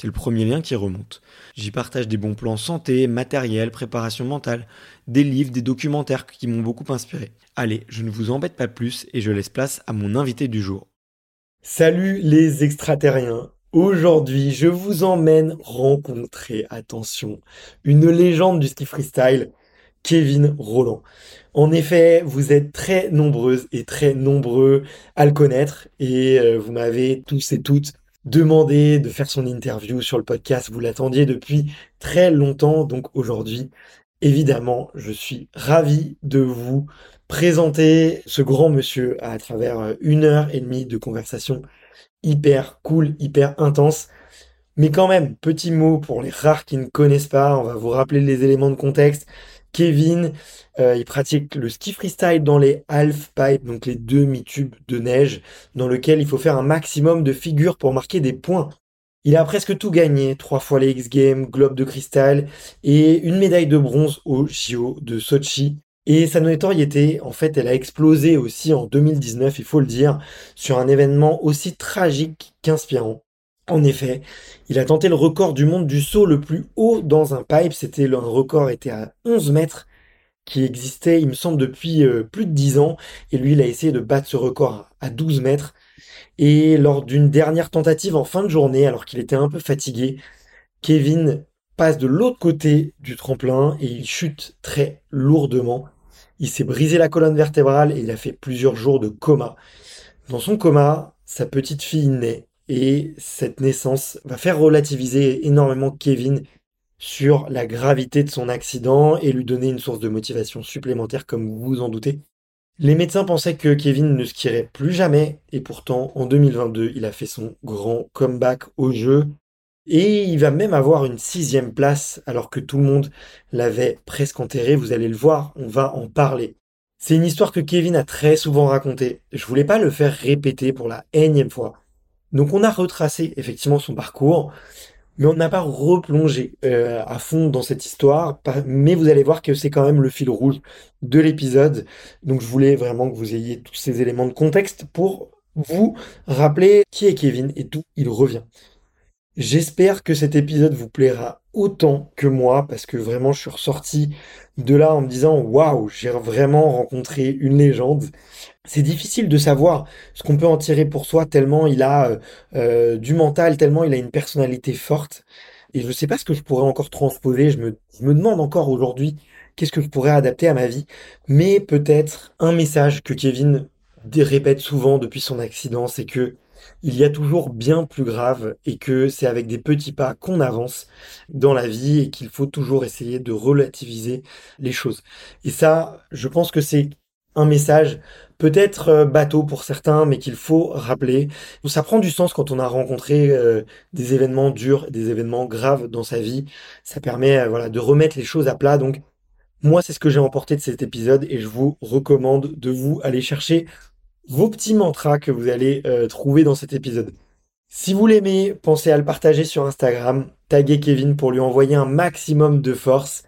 C'est le premier lien qui remonte. J'y partage des bons plans santé, matériel, préparation mentale, des livres, des documentaires qui m'ont beaucoup inspiré. Allez, je ne vous embête pas plus et je laisse place à mon invité du jour. Salut les extraterriens Aujourd'hui, je vous emmène rencontrer, attention, une légende du ski freestyle, Kevin Roland. En effet, vous êtes très nombreuses et très nombreux à le connaître et euh, vous m'avez tous et toutes demandé de faire son interview sur le podcast. Vous l'attendiez depuis très longtemps, donc aujourd'hui, évidemment, je suis ravi de vous présenter ce grand monsieur à travers euh, une heure et demie de conversation hyper cool, hyper intense. Mais quand même, petit mot pour les rares qui ne connaissent pas, on va vous rappeler les éléments de contexte. Kevin, euh, il pratique le ski freestyle dans les half pipes, donc les demi-tubes de neige, dans lequel il faut faire un maximum de figures pour marquer des points. Il a presque tout gagné, trois fois les X Games, globe de cristal et une médaille de bronze au JO de Sochi. Et sa notoriété, en fait, elle a explosé aussi en 2019, il faut le dire, sur un événement aussi tragique qu'inspirant. En effet, il a tenté le record du monde du saut le plus haut dans un pipe. C'était un record était à 11 mètres qui existait, il me semble, depuis euh, plus de 10 ans. Et lui, il a essayé de battre ce record à 12 mètres. Et lors d'une dernière tentative en fin de journée, alors qu'il était un peu fatigué, Kevin passe de l'autre côté du tremplin et il chute très lourdement. Il s'est brisé la colonne vertébrale et il a fait plusieurs jours de coma. Dans son coma, sa petite fille naît et cette naissance va faire relativiser énormément Kevin sur la gravité de son accident et lui donner une source de motivation supplémentaire comme vous vous en doutez. Les médecins pensaient que Kevin ne skierait plus jamais et pourtant en 2022 il a fait son grand comeback au jeu et il va même avoir une sixième place alors que tout le monde l'avait presque enterré. Vous allez le voir, on va en parler. C'est une histoire que Kevin a très souvent racontée. Je voulais pas le faire répéter pour la énième fois. Donc on a retracé effectivement son parcours, mais on n'a pas replongé euh, à fond dans cette histoire. Mais vous allez voir que c'est quand même le fil rouge de l'épisode. Donc je voulais vraiment que vous ayez tous ces éléments de contexte pour vous rappeler qui est Kevin et d'où il revient. J'espère que cet épisode vous plaira autant que moi parce que vraiment je suis ressorti de là en me disant waouh, j'ai vraiment rencontré une légende. C'est difficile de savoir ce qu'on peut en tirer pour soi tellement il a euh, euh, du mental, tellement il a une personnalité forte. Et je ne sais pas ce que je pourrais encore transposer. Je me, je me demande encore aujourd'hui qu'est-ce que je pourrais adapter à ma vie. Mais peut-être un message que Kevin répète souvent depuis son accident, c'est que il y a toujours bien plus grave et que c'est avec des petits pas qu'on avance dans la vie et qu'il faut toujours essayer de relativiser les choses. Et ça, je pense que c'est un message peut-être euh, bateau pour certains, mais qu'il faut rappeler. Ça prend du sens quand on a rencontré euh, des événements durs, des événements graves dans sa vie. Ça permet euh, voilà de remettre les choses à plat. Donc moi, c'est ce que j'ai emporté de cet épisode et je vous recommande de vous aller chercher vos petits mantras que vous allez trouver dans cet épisode. Si vous l'aimez, pensez à le partager sur Instagram, taguez Kevin pour lui envoyer un maximum de force.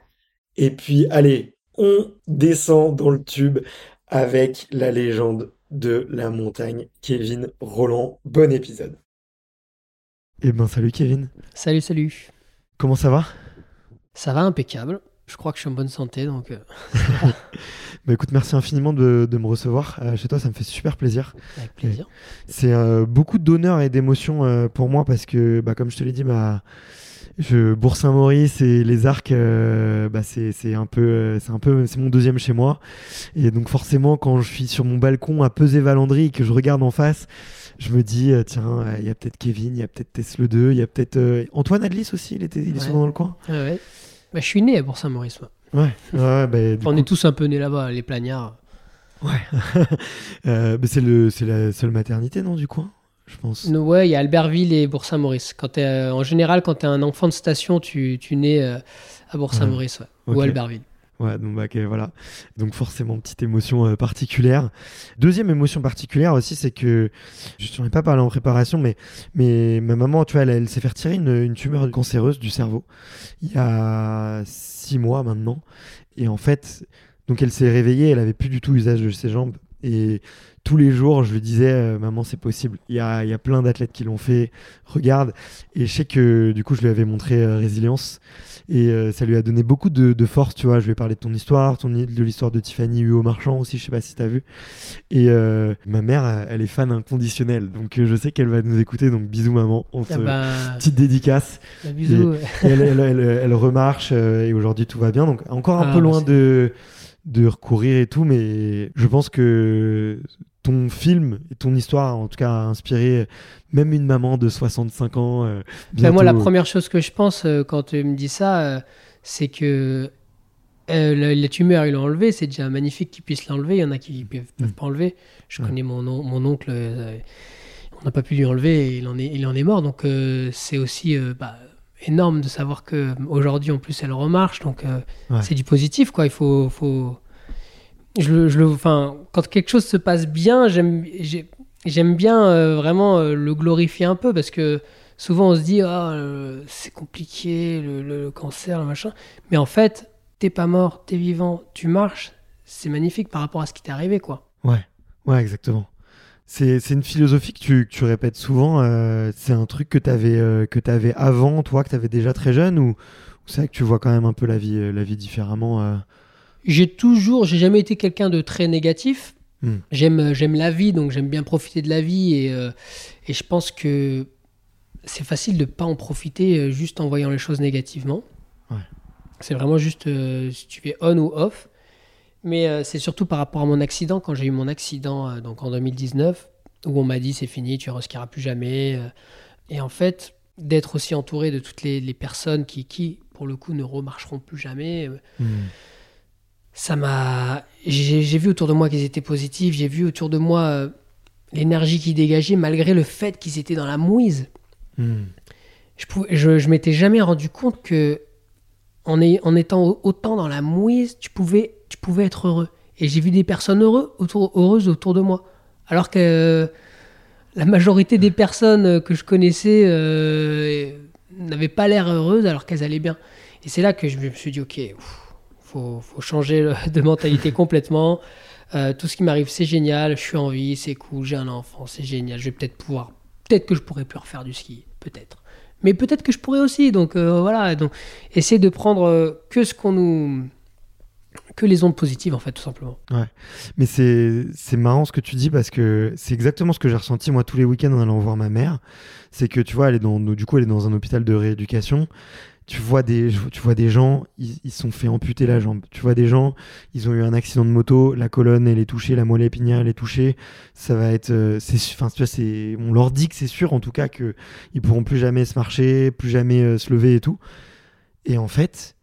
Et puis allez, on descend dans le tube avec la légende de la montagne, Kevin Roland. Bon épisode. Eh ben salut Kevin. Salut, salut. Comment ça va? Ça va impeccable. Je crois que je suis en bonne santé, donc. Euh, bah écoute, merci infiniment de, me recevoir euh, chez toi, ça me fait super plaisir. Avec plaisir. C'est euh, beaucoup d'honneur et d'émotion pour moi parce que, bah, comme je te l'ai dit, ma, je, Bourg-Saint-Maurice et les Arcs, euh, bah c'est un peu, c'est un peu, c'est mon deuxième chez moi. Et donc forcément, quand je suis sur mon balcon à peser Valandry et que je regarde en face, je me dis euh, tiens, il y a peut-être Kevin, il y a peut-être Tesla 2, il y a peut-être euh, Antoine Adlis aussi. Il était, il est souvent dans le coin. ouais. Bah, je suis né à Bourg-Saint-Maurice. Ouais. ouais bah, on est tous un peu nés là-bas, les plagnards. Ouais. c'est le, c'est la seule maternité non du coin je pense? Ouais, il y a Albertville et Bourg-Saint-Maurice. Quand euh, en général, quand tu es un enfant de station, tu, tu nais euh, à Bourg-Saint-Maurice ou à Albertville. Ouais, donc bah, voilà. Donc forcément, petite émotion euh, particulière. Deuxième émotion particulière aussi, c'est que je n'en ai pas parlé en préparation, mais, mais ma maman, tu vois, elle, s'est fait retirer une, une, tumeur cancéreuse du cerveau il y a mois maintenant. Et en fait, donc elle s'est réveillée, elle avait plus du tout usage de ses jambes. Et tous les jours, je lui disais, euh, maman, c'est possible. Il y a, y a, plein d'athlètes qui l'ont fait. Regarde. Et je sais que du coup, je lui avais montré euh, résilience. Et euh, ça lui a donné beaucoup de, de, force, tu vois. Je ai parlé de ton histoire, ton, de l'histoire de Tiffany Huot Marchand aussi, je sais pas si tu as vu. Et ma mère, elle est fan inconditionnelle. Donc je sais qu'elle va nous écouter. Donc bisous, maman. On ah bah, Petite dédicace. Bah, bisous. elle, elle, elle, remarche et aujourd'hui tout va bien. Donc encore un ah, peu loin de de recourir et tout, mais je pense que ton film et ton histoire, en tout cas, a inspiré même une maman de 65 ans. Euh, ben, moi, la première chose que je pense euh, quand tu me dis ça, euh, c'est que la, tumeur, il l'a enlevé. C'est déjà magnifique qu'il puisse l'enlever. Il y en a qui ne peuvent, mm. pas enlever. Je connais mon, mon oncle, on n'a pas pu lui enlever et il en est, il en est mort. Donc, c'est aussi bah, énorme de savoir que aujourd'hui en plus elle remarche. Donc, c'est du positif, quoi. Il faut. faut je, enfin, quand quelque chose se passe bien, j'aime, bien euh, vraiment euh, le glorifier un peu parce que souvent on se dit ah c'est compliqué le, cancer le machin, mais en fait t'es pas mort, t'es vivant, tu marches, c'est magnifique par rapport à ce qui t'est arrivé quoi. Ouais, ouais exactement. C'est, une philosophie que tu, tu répètes souvent. Euh, c'est un truc que tu avais, que avais avant, toi, que tu avais déjà très jeune, ou, ou c'est vrai que tu vois quand même un peu la vie, la vie différemment j'ai toujours, j'ai jamais été quelqu'un de très négatif. Hmm. J'aime, euh, j'aime la vie, donc j'aime bien profiter de la vie et, euh, et je pense que c'est facile de pas en profiter euh, juste en voyant les choses négativement. C'est vraiment juste si tu fais on ou off. Mais c'est surtout par rapport à mon accident, quand j'ai eu mon accident donc en 2019, où on m'a dit c'est fini, tu ne reskiras plus jamais. et en fait, d'être aussi entouré de toutes les, les, personnes qui, qui, pour le coup, ne remarcheront plus jamais. Hmm ça m'a. J'ai vu autour de moi qu'ils étaient positifs, j'ai vu autour de moi euh, l'énergie qu'ils dégageaient malgré le fait qu'ils étaient dans la mouise. Hmm. Je, je, m'étais jamais rendu compte que en, en, étant autant dans la mouise, tu pouvais, tu pouvais être heureux. Et j'ai vu des personnes heureux autour, heureuses autour de moi. Alors que euh, la majorité des personnes que je connaissais euh, n'avaient pas l'air heureuses alors qu'elles allaient bien. Et c'est là que je me suis dit, ok, faut, faut changer de mentalité complètement. Euh, tout ce qui m'arrive, c'est génial, je suis en vie, c'est cool, j'ai un enfant, c'est génial, je vais peut-être pouvoir, peut-être que je pourrais plus refaire du ski, peut-être. Mais peut-être que je pourrais aussi, donc euh, voilà, donc essayer de prendre euh, que ce qu'on nous, que les ondes positives en fait, tout simplement. Ouais, mais c'est c'est marrant ce que tu dis parce que c'est exactement ce que j'ai ressenti moi tous les week-ends en allant voir ma mère. C'est que tu vois, elle est dans, du coup, elle est dans un hôpital de rééducation tu vois des, tu vois des gens, ils, sont fait amputer la jambe. Tu vois des gens, ils ont eu un accident de moto, la colonne elle est touchée, la moelle épinière elle est touchée. Ça va être, euh, c'est, enfin tu vois, c'est, on leur dit que c'est sûr en tout cas que ils pourront plus jamais se marcher, plus jamais euh, se lever et tout. Et en fait,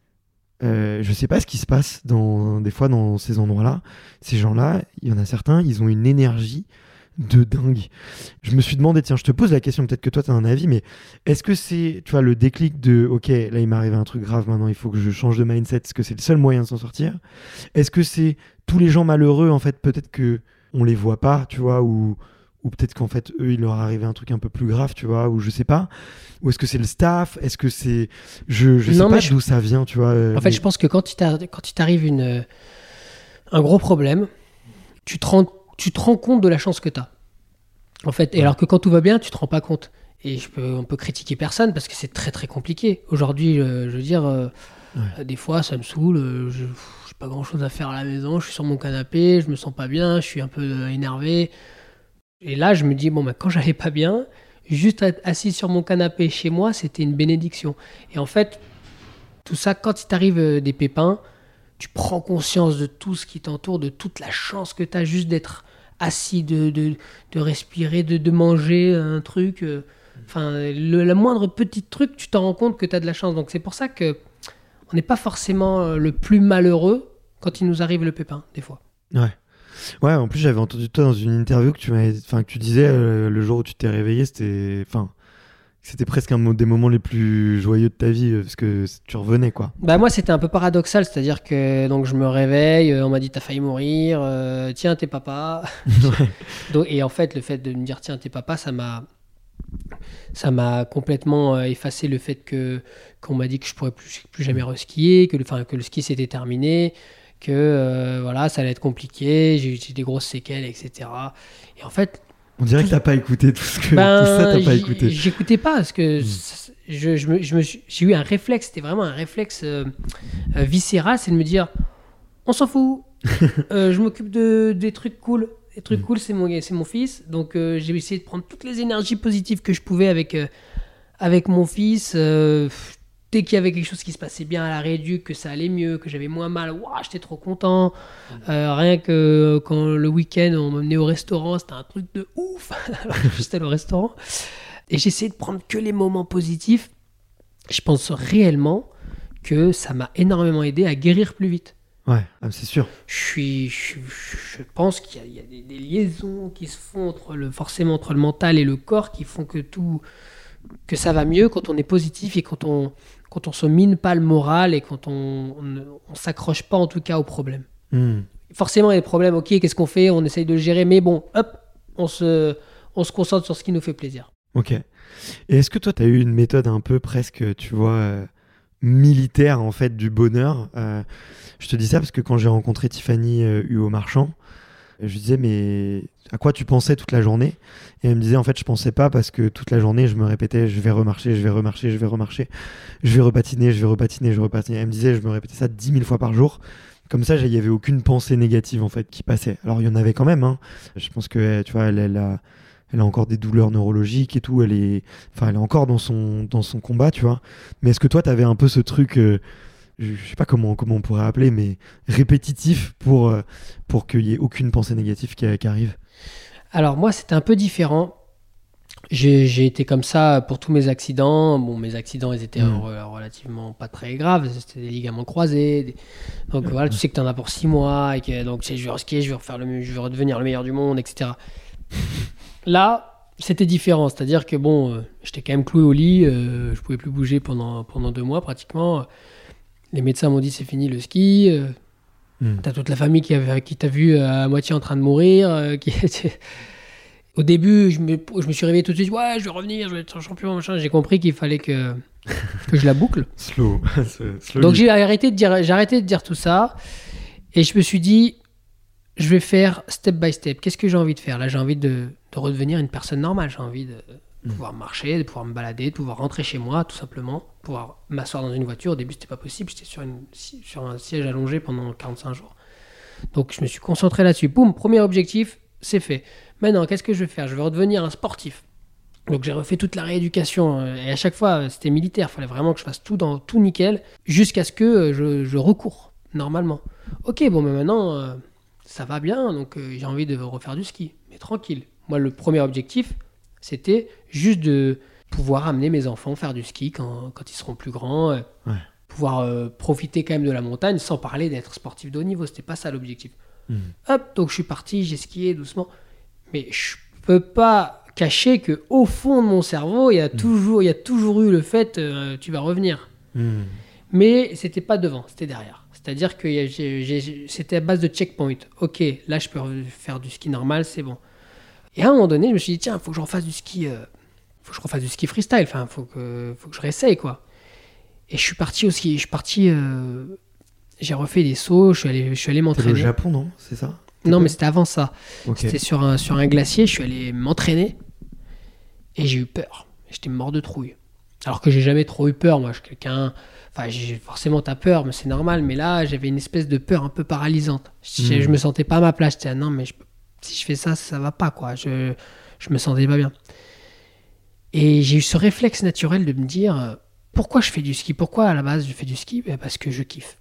euh, je sais pas ce qui se passe dans des fois dans ces endroits-là. Ces gens-là, il y en a certains, ils ont une énergie de dingue. Je me suis demandé, tiens, je te pose la question, peut-être que toi tu as un avis, mais est-ce que c'est, tu vois, le déclic de, ok, là il m'arrive un truc grave, maintenant il faut que je change de mindset, est-ce que c'est le seul moyen de s'en sortir? Est-ce que c'est tous les gens malheureux, en fait, peut-être que on les voit pas, tu vois, ou, ou peut-être qu'en fait, eux, il leur arrivé un truc un peu plus grave, tu vois, ou je sais pas. Ou est-ce que c'est le staff? Est-ce que c'est. Je, je sais pas d'où ça vient, tu vois. Euh, en fait, je pense que quand il t'arrive une, un gros problème, tu te rends tu te rends compte de la chance que tu as. En fait, et alors que quand tout va bien, tu te rends pas compte. Et je peux, on peut critiquer personne parce que c'est très très compliqué. Aujourd'hui, euh, je veux dire, euh, des fois ça me saoule, euh, je n'ai pas grand chose à faire à la maison, je suis sur mon canapé, je me sens pas bien, je suis un peu énervé. Et là, je me dis, bon, bah, quand j'allais pas bien, juste être assis sur mon canapé chez moi, c'était une bénédiction. Et en fait, tout ça, quand il t'arrive des pépins, tu prends conscience de tout ce qui t'entoure, de toute la chance que tu as juste d'être assis, de, de, de respirer, de, de, manger un truc. Euh, enfin, le, moindre petit truc, tu t'en rends compte que tu as de la chance. Donc c'est pour ça que on n'est pas forcément euh, le plus malheureux quand il nous arrive le pépin, des fois. Ouais. Ouais, en plus j'avais entendu toi dans une interview que tu que tu disais euh, le jour où tu t'es réveillé, c'était, enfin, c'était presque un des moments les plus joyeux de ta vie euh, parce que tu revenais quoi. Bah moi c'était un peu paradoxal, c'est-à-dire que donc je me réveille, euh, on m'a dit t'as failli mourir, euh, tiens t'es papa. donc, et en fait le fait de me dire tiens t'es papa ça m'a ça m'a complètement effacé le fait que qu'on m'a dit que je pourrais plus, plus jamais reskier, que le, enfin, que le ski s'était terminé, que voilà ça allait être compliqué, j'ai eu des grosses séquelles etc. Et en fait on dirait que t'as pas écouté tout ce que ben, tout ça, t'as pas écouté. J'écoutais pas parce que hmm. je, je, me, j'ai eu un réflexe, c'était vraiment un réflexe euh, euh, viscéral, c'est de me dire, on s'en fout, euh, je m'occupe de des trucs cool. Les trucs hmm. cool, c'est mon, c'est mon fils, donc j'ai essayé de prendre toutes les énergies positives que je pouvais avec avec mon fils dès qu'il y avait quelque chose qui se passait bien à la réduc, que ça allait mieux, que j'avais moins mal, j'étais trop content. Euh, rien que quand le week-end on m'emmenait au restaurant, c'était un truc de ouf. Alors que j'étais au restaurant. Et j'essayais de prendre que les moments positifs. Je pense réellement que ça m'a énormément aidé à guérir plus vite. Ouais, ah, c'est sûr. Je, suis, je, pense qu'il y a, des, des, liaisons qui se font entre le, forcément entre le mental et le corps qui font que tout, que ça va mieux quand on est positif et quand on, quand on se mine pas le moral et quand on, ne s'accroche pas en tout cas au problème. Hmm. Forcément, il y a des problèmes, ok, qu'est-ce qu'on fait? On essaye de le gérer, mais bon, hop, on se, on se concentre sur ce qui nous fait plaisir. Ok. Et est-ce que toi, tu as eu une méthode un peu presque, tu vois, euh, militaire en fait du bonheur? Euh, Je te dis ça parce que quand j'ai rencontré Tiffany euh, Huot Marchand, je lui disais, mais à quoi tu pensais toute la journée? Et elle me disait, en fait, je pensais pas parce que toute la journée, je me répétais, je vais remarcher, je vais remarcher, je vais remarcher, je vais repatiner, je vais repatiner, je vais repatiner. Elle me disait, je me répétais ça dix mille fois par jour. Comme ça, il n'y avait aucune pensée négative, en fait, qui passait. Alors, il y en avait quand même, hein. Je pense que, tu vois, elle, a, elle a encore des douleurs neurologiques et tout. Elle est, enfin, elle est encore dans son, dans son combat, tu vois. Mais est-ce que toi, tu avais un peu ce truc, euh, je sais pas comment, comment on pourrait appeler, mais répétitif pour, euh, pour qu'il n'y ait aucune pensée négative qui, arrive Alors moi, c'était un peu différent. J'ai été comme ça pour tous mes accidents. Bon, mes accidents, ils étaient hmm. relativement pas très graves. C'était des ligaments croisés. Donc voilà, tu sais que tu en as pour six mois. Et que, donc, je vais skier, je vais, refaire le, je vais redevenir le meilleur du monde, etc. Là, c'était différent. C'est-à-dire que bon, euh, j'étais quand même cloué au lit. Euh, je pouvais plus bouger pendant, pendant deux mois pratiquement. Les médecins m'ont dit c'est fini le ski. Euh, hmm. T'as toute la famille qui, avait, qui t'a vu à moitié en train de mourir. Euh, qui Au début, je me, je me, suis réveillé tout de suite. Ouais, je vais revenir, je vais être champion. J'ai compris qu'il fallait que, que je la boucle. Slow. Donc j'ai arrêté, de dire, j'ai arrêté de dire tout ça. Et je me suis dit, je vais faire step by step. Qu'est-ce que j'ai envie de faire? Là, j'ai envie de, de, redevenir une personne normale. J'ai envie de, de pouvoir marcher, de pouvoir me balader, de pouvoir rentrer chez moi, tout simplement, pouvoir m'asseoir dans une voiture. Au début, c'était pas possible, j'étais sur, sur un siège allongé pendant 45 jours. Donc, je me suis concentré là-dessus. Boum, premier objectif, c'est fait. Maintenant, qu'est-ce que je vais faire? Je vais redevenir un sportif. Donc j'ai refait toute la rééducation euh, et à chaque fois c'était militaire, il fallait vraiment que je fasse tout dans tout nickel jusqu'à ce que euh, je, je, recours normalement. Ok, bon, mais maintenant euh, ça va bien, donc j'ai envie de refaire du ski, mais tranquille. Moi, le premier objectif, c'était juste de pouvoir amener mes enfants faire du ski quand, quand ils seront plus grands, pouvoir profiter quand même de la montagne sans parler d'être sportif de haut niveau. C'était pas ça l'objectif. Hmm. Hop, donc je suis parti, j'ai skié doucement, mais je peux pas caché que au fond de mon cerveau, il y a, mm. toujours, il y a toujours eu le fait euh, tu vas revenir. Mm. Mais c'était pas devant, c'était derrière. C'est-à-dire que c'était à base de checkpoint. Ok, là je peux faire du ski normal, c'est bon. Et à un moment donné, je me suis dit tiens, il faut que je refasse du ski, euh, faut que je refasse du ski freestyle. Enfin, faut que, faut que je réessaye quoi. Et je suis parti au ski. Je suis parti. Euh, j'ai refait des sauts. Je suis allé, je suis allé m'entraîner. au Japon, non? C'est ça? Non, mais c'était avant ça. C'était sur un, sur un glacier. Je suis allé m'entraîner. Et j'ai eu peur. J'étais mort de trouille. Alors que j'ai jamais trop eu peur, moi. Je suis quelqu'un. Enfin, forcément, t'as peur, mais c'est normal. Mais là, j'avais une espèce de peur un peu paralysante. Je, hmm. me sentais pas à ma place. J'étais, non, mais si je fais ça, ça va pas, quoi. Je, je me sentais pas bien. Et j'ai eu ce réflexe naturel de me dire euh, pourquoi je fais du ski? Pourquoi à la base je fais du ski? Ben, Parce que je kiffe.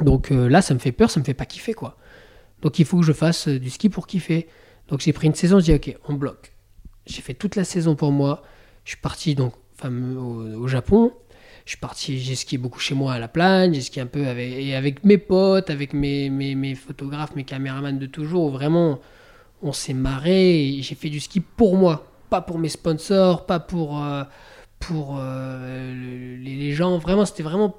Donc euh, là, ça me fait peur, ça me fait pas kiffer, quoi. Donc il faut que je fasse euh, du ski pour kiffer. Donc j'ai pris une saison, je dis ok, on bloque. J'ai fait toute la saison pour moi. Je suis parti donc fameux au, Japon. Je suis parti, j'ai skié beaucoup chez moi à la plage, j'ai skié un peu avec, et avec mes potes, avec mes, mes, mes, photographes, mes caméramans de toujours. Vraiment, on s'est marré. J'ai fait du ski pour moi, pas pour mes sponsors, pas pour, euh, pour euh, les, gens. Vraiment, c'était vraiment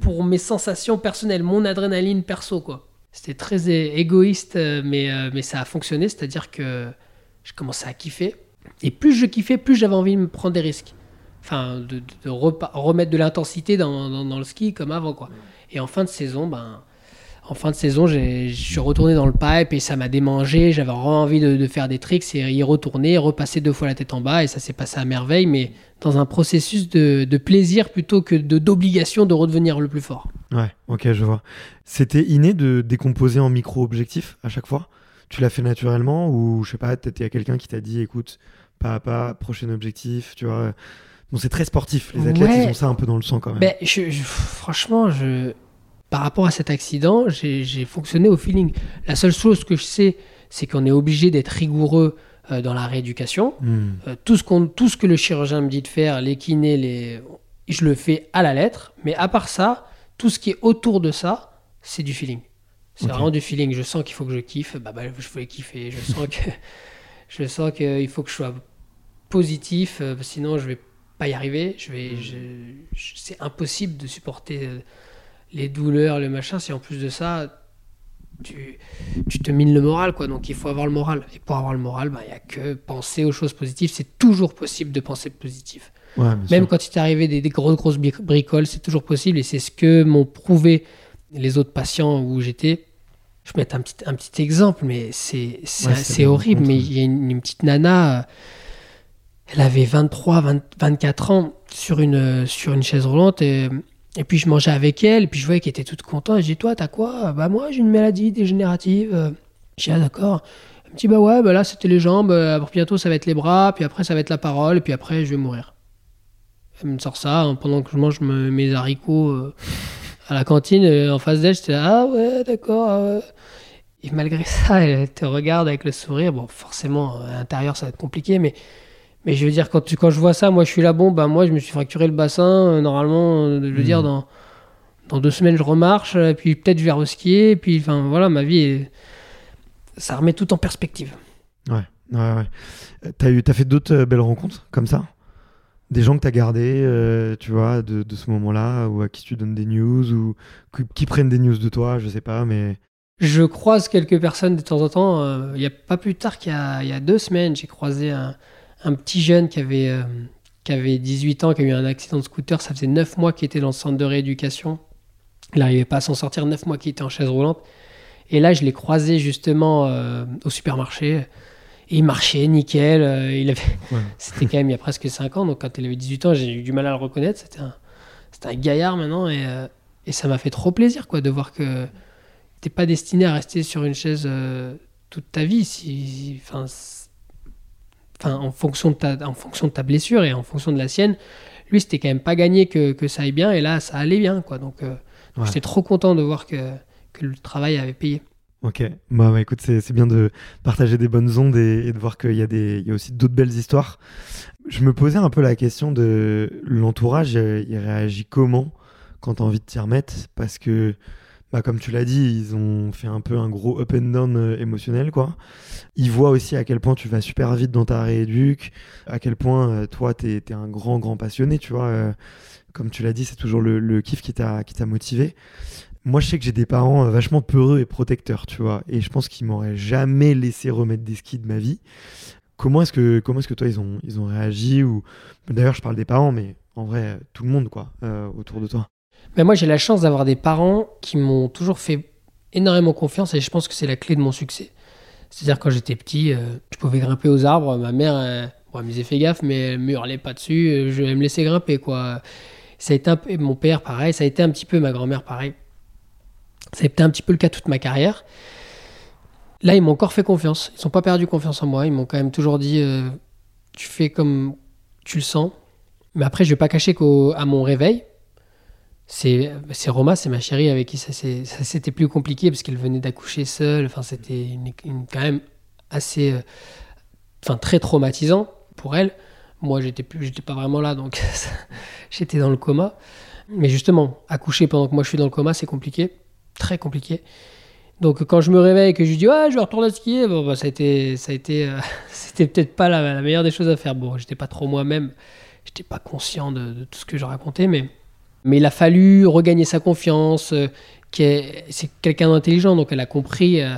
pour mes sensations personnelles, mon adrénaline perso, quoi. C'était très égoïste, euh, mais, mais ça a fonctionné, c'est-à-dire que je commençais à kiffer. Et plus je kiffais, plus j'avais envie de me prendre des risques. Enfin, de, remettre de l'intensité dans, dans, le ski comme avant, quoi. Et en fin de saison, ben, en fin de saison, je suis retourné dans le pipe et ça m'a démangé. J'avais vraiment envie de, faire des tricks et y retourner, repasser deux fois la tête en bas et ça s'est passé à merveille, mais dans un processus de, plaisir plutôt que d'obligation de, redevenir le plus fort. Ouais, ok, je vois. C'était inné de décomposer en micro-objectifs à chaque fois? Tu l'as fait naturellement ou je sais pas, il y a quelqu'un qui t'a dit écoute, pas à pas, prochain objectif, tu vois? Bon, c'est très sportif. Les athlètes, ils ont ça un peu dans le sang quand même. Ben, franchement, je, par rapport à cet accident, j'ai fonctionné au feeling. La seule chose que je sais, c'est qu'on est obligé d'être rigoureux euh, dans la rééducation. Hmm. Euh, tout, ce tout ce que le chirurgien me dit de faire, les kinés, les... je le fais à la lettre. Mais à part ça, tout ce qui est autour de ça, c'est du feeling. C'est vraiment du feeling. Je sens qu'il faut que je kiffe. Bah, bah, je voulais kiffer. Je sens que je sens qu'il faut que je sois positif, euh, sinon je vais pas y arriver. Je vais, c'est impossible de supporter les douleurs, le machin. Si en plus de ça, tu, tu te mines le moral, quoi. Donc il faut avoir le moral. Et pour avoir le moral, bah, il n'y a que penser aux choses positives. C'est toujours possible de penser positif. Même quand il t'est arrivé des, des, grosses, grosses bricoles, c'est toujours possible. Et c'est ce que m'ont prouvé les autres patients où j'étais. Je vais mettre un petit, un petit exemple, mais c'est c'est horrible. Mais il y a une, petite nana, elle avait 23, 24 ans sur une, sur une chaise roulante. Et, et puis je mangeais avec elle, et puis je voyais qu'elle était toute contente. Et je dis Toi, t'as quoi? Bah, moi, j'ai une maladie dégénérative. J'ai dit Ah, d'accord. Elle me dit Bah, ouais, bah là, c'était les jambes. Euh, bientôt, ça va être les bras. Puis après, ça va être la parole. Puis après, je vais mourir. Elle me sort ça hein, pendant que je mange mes haricots. Euh, à la cantine, euh, en face d'elle, j'étais ah ouais, d'accord. Ah et malgré ça, elle te regarde avec le sourire. Bon, forcément, à l'intérieur, ça va être compliqué, mais, mais je veux dire, quand, tu, quand je vois ça, moi, je suis là, bon, ben, moi, je me suis fracturé le bassin. Euh, normalement, euh, je veux dire, hmm. dans, dans deux semaines, je remarche, et puis peut-être je vais reskier, et puis, enfin, voilà, ma vie, ça remet tout en perspective. Ouais, ouais, ouais. T'as, eu, as fait d'autres belles rencontres comme ça? Des gens que tu as gardés, euh, tu vois, de, de ce moment-là, ou à qui tu donnes des news, ou qui, prennent des news de toi, je sais pas, mais... Je croise quelques personnes de temps en temps. Euh, il n'y a pas plus tard qu'il y, y, a deux semaines, j'ai croisé un, un, petit jeune qui avait, euh, qui avait 18 ans, qui a eu un accident de scooter. Ça faisait 9 mois qu'il était dans le centre de rééducation. Il n'arrivait pas à s'en sortir, 9 mois qu'il était en chaise roulante. Et là, je l'ai croisé justement au supermarché il marchait nickel. Euh, il avait... C'était quand même il y a presque 5 ans, donc quand il avait 18 ans, j'ai eu du mal à le reconnaître. C'était un, un gaillard maintenant, et, euh, et ça m'a fait trop plaisir quoi, de voir que t'es pas destiné à rester sur une chaise euh, toute ta vie. Si, enfin, enfin, en fonction, de ta, en fonction de ta blessure et en fonction de la sienne, lui, c'était quand même pas gagné que, que, ça aille bien, et là, ça allait bien, quoi. Donc, euh, j'étais trop content de voir que, que le travail avait payé. Ok, bah, bah écoute, c'est bien de partager des bonnes ondes et, de voir qu'il y, a des, il y a aussi d'autres belles histoires. Je me posais un peu la question de l'entourage, il réagit comment quand tu as envie de t'y remettre? Parce que bah, comme tu l'as dit, ils ont fait un peu un gros up and down euh, émotionnel, quoi. Ils voient aussi à quel point tu vas super vite dans ta rééduque, à quel point euh, toi, tu es, un grand, grand passionné, tu vois. Euh, comme tu l'as dit, c'est toujours le, kiff qui t'a motivé. Moi, je sais que j'ai des parents vachement peureux et protecteurs, tu vois. Et je pense qu'ils m'auraient jamais laissé remettre des skis de ma vie. Comment est-ce que, est-ce que toi, ils ont, ils ont réagi ou... D'ailleurs, je parle des parents, mais en vrai, tout le monde, quoi, autour de toi. Mais moi, j'ai la chance d'avoir des parents qui m'ont toujours fait énormément confiance et je pense que c'est la clé de mon succès. C'est-à-dire, quand j'étais petit, euh, je pouvais grimper aux arbres. Ma mère, euh, elle me fais gaffe, mais elle me hurlait pas dessus. Euh, je, elle me laissait grimper, quoi. Ça a été un mon père, pareil. Ça a été un petit peu ma grand-mère, pareil. Ça a été un petit peu le cas toute ma carrière. Là, ils m'ont encore fait confiance. Ils n'ont pas perdu confiance en moi. Ils m'ont quand même toujours dit tu fais comme tu le sens. Mais après, je vais pas cacher qu'à mon réveil, c'est Roma, c'est ma chérie avec qui ça c'était plus compliqué parce qu'elle venait d'accoucher seule. Enfin, c'était quand même assez, euh, enfin très traumatisant pour elle. Moi, j'étais plus, j'étais pas vraiment là, donc j'étais dans le coma. Mais justement, accoucher pendant que moi je suis dans le coma, c'est compliqué, très compliqué. Donc quand je me réveille et que je dis ouais, je vais retourner à skier, bon bah, ça a été, ça a été, euh, c'était peut-être pas la, meilleure des choses à faire. Bon, j'étais pas trop moi-même, j'étais pas conscient de, tout ce que je racontais, mais mais il a fallu regagner sa confiance. Euh, c'est quelqu'un d'intelligent, donc elle a compris euh,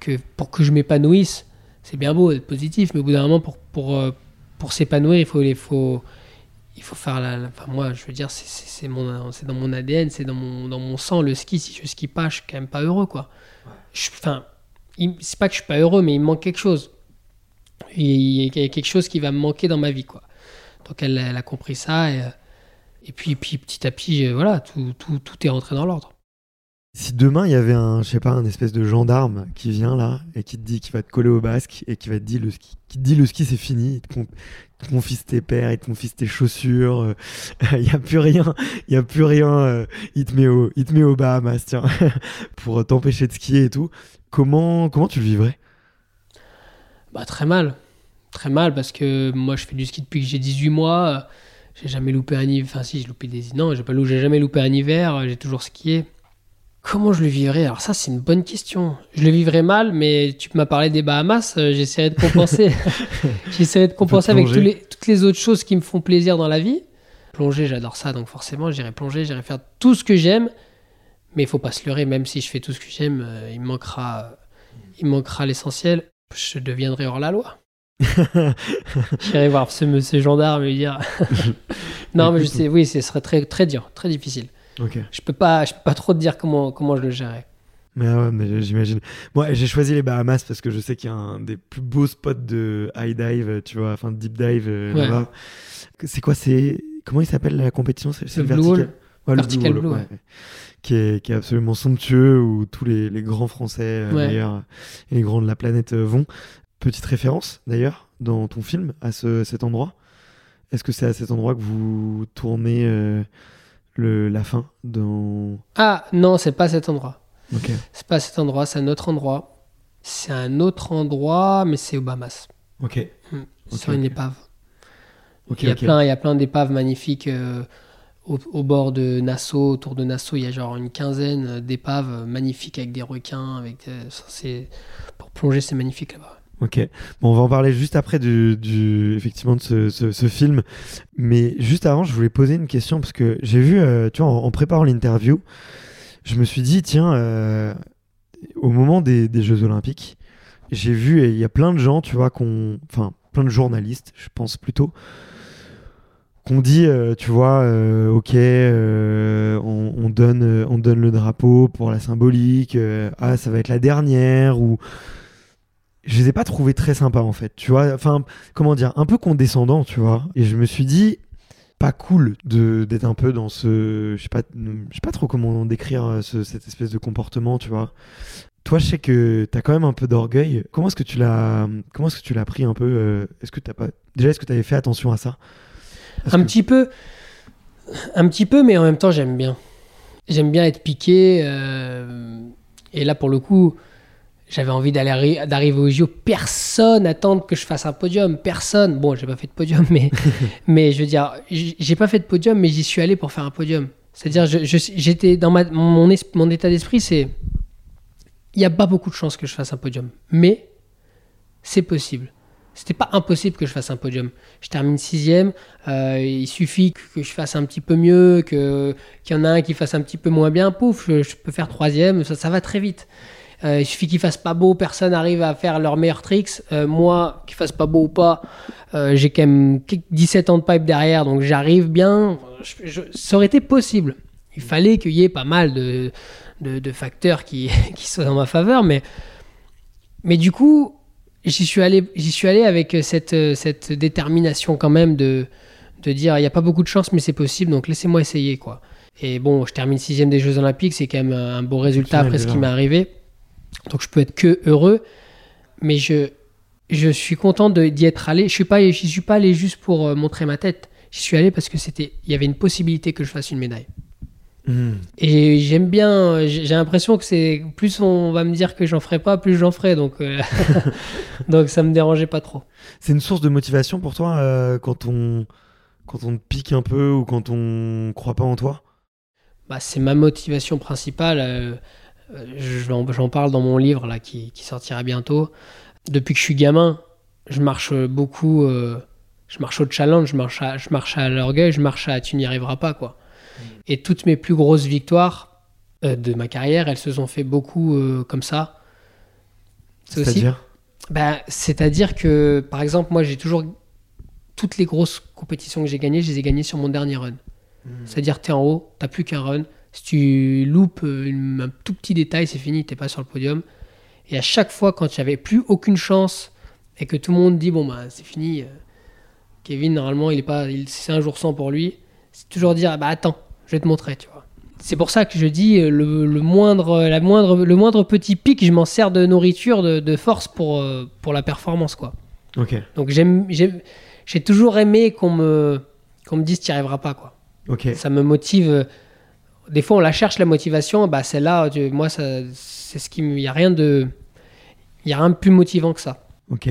que pour que je m'épanouisse, c'est bien beau d'être positif, mais au bout d'un moment, pour, pour, euh, pour s'épanouir, il faut, il, faut, il faut faire la. enfin, moi, je veux dire, c'est dans mon ADN, c'est dans mon, dans mon sang. Le ski, si je skie pas, je suis quand même pas heureux, quoi. Enfin, c'est pas que je suis pas heureux, mais il me manque quelque chose. Il y a quelque chose qui va me manquer dans ma vie, quoi. Donc elle, elle a compris ça et et puis, puis petit à petit, euh, voilà, tout, tout, tout est rentré dans l'ordre. Si demain il y avait un, je sais pas, un espèce de gendarme qui vient là et qui te dit qu'il va te coller au basque et qui va te dire le ski, qui te dit le ski c'est fini, il te, confisque tes paires, il te confisque tes chaussures, euh, il n'y a plus rien, il y a plus rien, euh, il te met au, il te met au Bahamas tiens, pour t'empêcher de skier et tout. Comment, comment tu le vivrais? Bah très mal, très mal parce que moi je fais du ski depuis que j'ai 18 mois. J'ai jamais loupé un hiver. Enfin, si, j'ai loupé des. Non, j'ai pas j'ai jamais loupé un hiver. J'ai toujours skié. Comment je le vivrais? Alors, ça, c'est une bonne question. Je le vivrais mal, mais tu m'as parlé des Bahamas. Euh, j'essaierai de compenser. j'essaierai de compenser avec les, toutes les autres choses qui me font plaisir dans la vie. Plonger, j'adore ça. Donc, forcément, j'irai plonger. J'irai faire tout ce que j'aime. Mais il faut pas se leurrer. Même si je fais tout ce que j'aime, euh, il manquera, il manquera l'essentiel. Je deviendrai hors la loi. J'irai voir ce, gendarme et lui dire. non, mais je sais, oui, ce serait très, très dur, très difficile. Je peux pas, je peux pas trop te dire comment, comment je le gérerais. Mais ouais, mais j'imagine. Moi, j'ai choisi les Bahamas parce que je sais qu'il y a un des plus beaux spots de high dive, tu vois, enfin deep dive euh, là-bas. C'est quoi C'est comment il s'appelle la compétition C'est le, vertical. Ouais, vertical blue, blue qui, est, qui est absolument somptueux où tous les, les grands Français euh, et les grands de la planète euh, vont. Petite référence d'ailleurs dans ton film à ce, cet endroit. Est-ce que c'est à cet endroit que vous tournez euh, le, la fin dans... Ah non, c'est pas cet endroit. Ok. C'est pas cet endroit, c'est un autre endroit. C'est un autre endroit, mais c'est au Bahamas. Ok. Hmm. Sur une épave. il, y a plein, il y a plein d'épaves magnifiques euh, au, bord de Nassau. Autour de Nassau, il y a genre une quinzaine d'épaves magnifiques avec des requins. Avec, euh, pour plonger, c'est magnifique là-bas. Ok. Bon, on va en parler juste après du, effectivement de ce, film. Mais juste avant, je voulais poser une question parce que j'ai vu, euh, tu vois, en, préparant l'interview, je me suis dit, tiens, euh, au moment des, des Jeux Olympiques, j'ai vu, il y a plein de gens, tu vois, qu'on, enfin, plein de journalistes, je pense plutôt, qu'on dit, euh, tu vois, ok, on, on, donne, on donne le drapeau pour la symbolique, ah, ça va être la dernière, ou je les ai pas trouvés très sympas en fait, tu vois. Enfin, comment dire, un peu condescendants, tu vois. Et je me suis dit, pas cool de d'être un peu dans ce je sais pas je sais pas trop comment décrire cette espèce de comportement tu vois toi je sais que tu as quand même un peu d'orgueil comment est-ce que tu l'as comment est-ce que tu l'as pris un peu est-ce que t'as pas déjà est-ce que tu avais fait attention à ça? Un petit peu un petit peu mais en même temps j'aime bien j'aime bien être piqué et là pour le coup j'avais envie d'aller d'arriver au JO. Personne attend que je fasse un podium. Personne. Bon, j'ai pas fait de podium, mais, mais je veux dire, j'ai pas fait de podium, mais j'y suis allé pour faire un podium. C'est-à-dire, j'étais dans ma, mon, mon état d'esprit, c'est il n'y a pas beaucoup de chances que je fasse un podium, mais c'est possible. C'était pas impossible que je fasse un podium. Je termine sixième. Euh, il suffit que, je fasse un petit peu mieux, que qu'il y en a un qui fasse un petit peu moins bien. Pouf, je, peux faire troisième. Ça, ça va très vite. Euh, il suffit qu'il fasse pas beau, personne arrive à faire leur meilleurs tricks. Euh, moi, qu'il fasse pas beau ou pas, euh, j'ai quand même 17 ans de pipe derrière, donc j'arrive bien. ça aurait été possible. Il fallait qu'il y ait pas mal de, de, facteurs qui, qui, soient dans ma faveur, mais, mais du coup, j'y suis allé, j'y suis allé avec cette, cette détermination quand même de, de dire il n'y a pas beaucoup de chance, mais c'est possible, donc laissez-moi essayer quoi. Et bon, je termine sixième des Jeux Olympiques, c'est quand même un beau résultat après ce qui m'est arrivé. Donc je peux être que heureux, mais je, je suis content d'y être allé. Je suis pas, je suis pas allé juste pour euh, montrer ma tête. J'y suis allé parce que c'était, il y avait une possibilité que je fasse une médaille. Hmm. Et j'aime bien. J'ai l'impression que c'est plus on va me dire que j'en ferai pas, plus j'en ferai. Donc, euh, donc ça me dérangeait pas trop. C'est une source de motivation pour toi euh, quand on quand on te pique un peu ou quand on croit pas en toi? Bah, c'est ma motivation principale. J'en parle dans mon livre là, qui, sortira bientôt. Depuis que je suis gamin, je marche beaucoup. Euh, je marche au challenge, je marche à, je marche à l'orgueil, je marche à tu n'y arriveras pas. quoi. Mm. Et toutes mes plus grosses victoires euh, de ma carrière, elles se sont fait beaucoup euh, comme ça. C'est-à-dire? Ben, C'est-à-dire que, par exemple, moi, j'ai toujours. Toutes les grosses compétitions que j'ai gagnées, je les ai gagnées sur mon dernier run. Mm. C'est-à-dire, tu es en haut, tu plus qu'un run, si tu loupes un tout petit détail, c'est fini, t'es pas sur le podium. Et à chaque fois, quand j'avais plus aucune chance et que tout le monde dit bon bah c'est fini, euh, Kevin normalement il est pas, c'est un jour sans pour lui, c'est toujours dire bah attends, je vais te montrer, tu vois. C'est pour ça que je dis euh, le, moindre, la moindre, le moindre petit pic, je m'en sers de nourriture, de, force pour, euh, pour la performance quoi. Ok. Donc j'aime, j'ai toujours aimé qu'on me, qu'on me dise tu n'y arriveras pas quoi. Ok. Ça me motive des fois on la cherche la motivation bah celle-là moi c'est ce qui il y a rien de il y a rien de plus motivant que ça. Ok.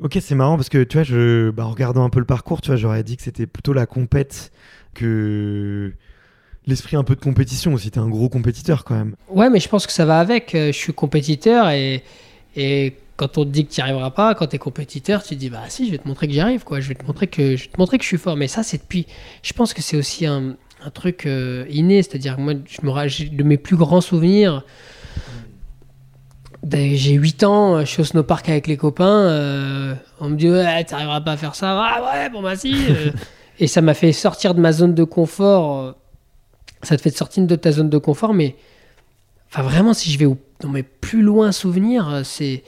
Ok c'est marrant parce que tu vois je bah, en regardant un peu le parcours tu vois j'aurais dit que c'était plutôt la compète que l'esprit un peu de compétition aussi. T'es un gros compétiteur quand même. Ouais mais je pense que ça va avec. Euh, je suis compétiteur et et quand on te dit que tu n'y arriveras pas, quand tu es compétiteur, tu te dis bah si, je vais te montrer que j'y arrive quoi, je vais te montrer que je vais te montrer que je suis fort. Mais ça c'est depuis je pense que c'est aussi un, un truc euh, inné, c'est-à-dire que moi, je me de mes plus grands souvenirs. J'ai 8 ans, je suis au snowpark avec les copains. Euh, on me dit Ouais, tu n'arriveras pas à faire ça. Ah ouais, bon, bah si. Euh. et ça m'a fait sortir de ma zone de confort. Ça te fait sortir de ta zone de confort, mais. Enfin, vraiment, si je vais dans mes plus loin souvenirs, c'est.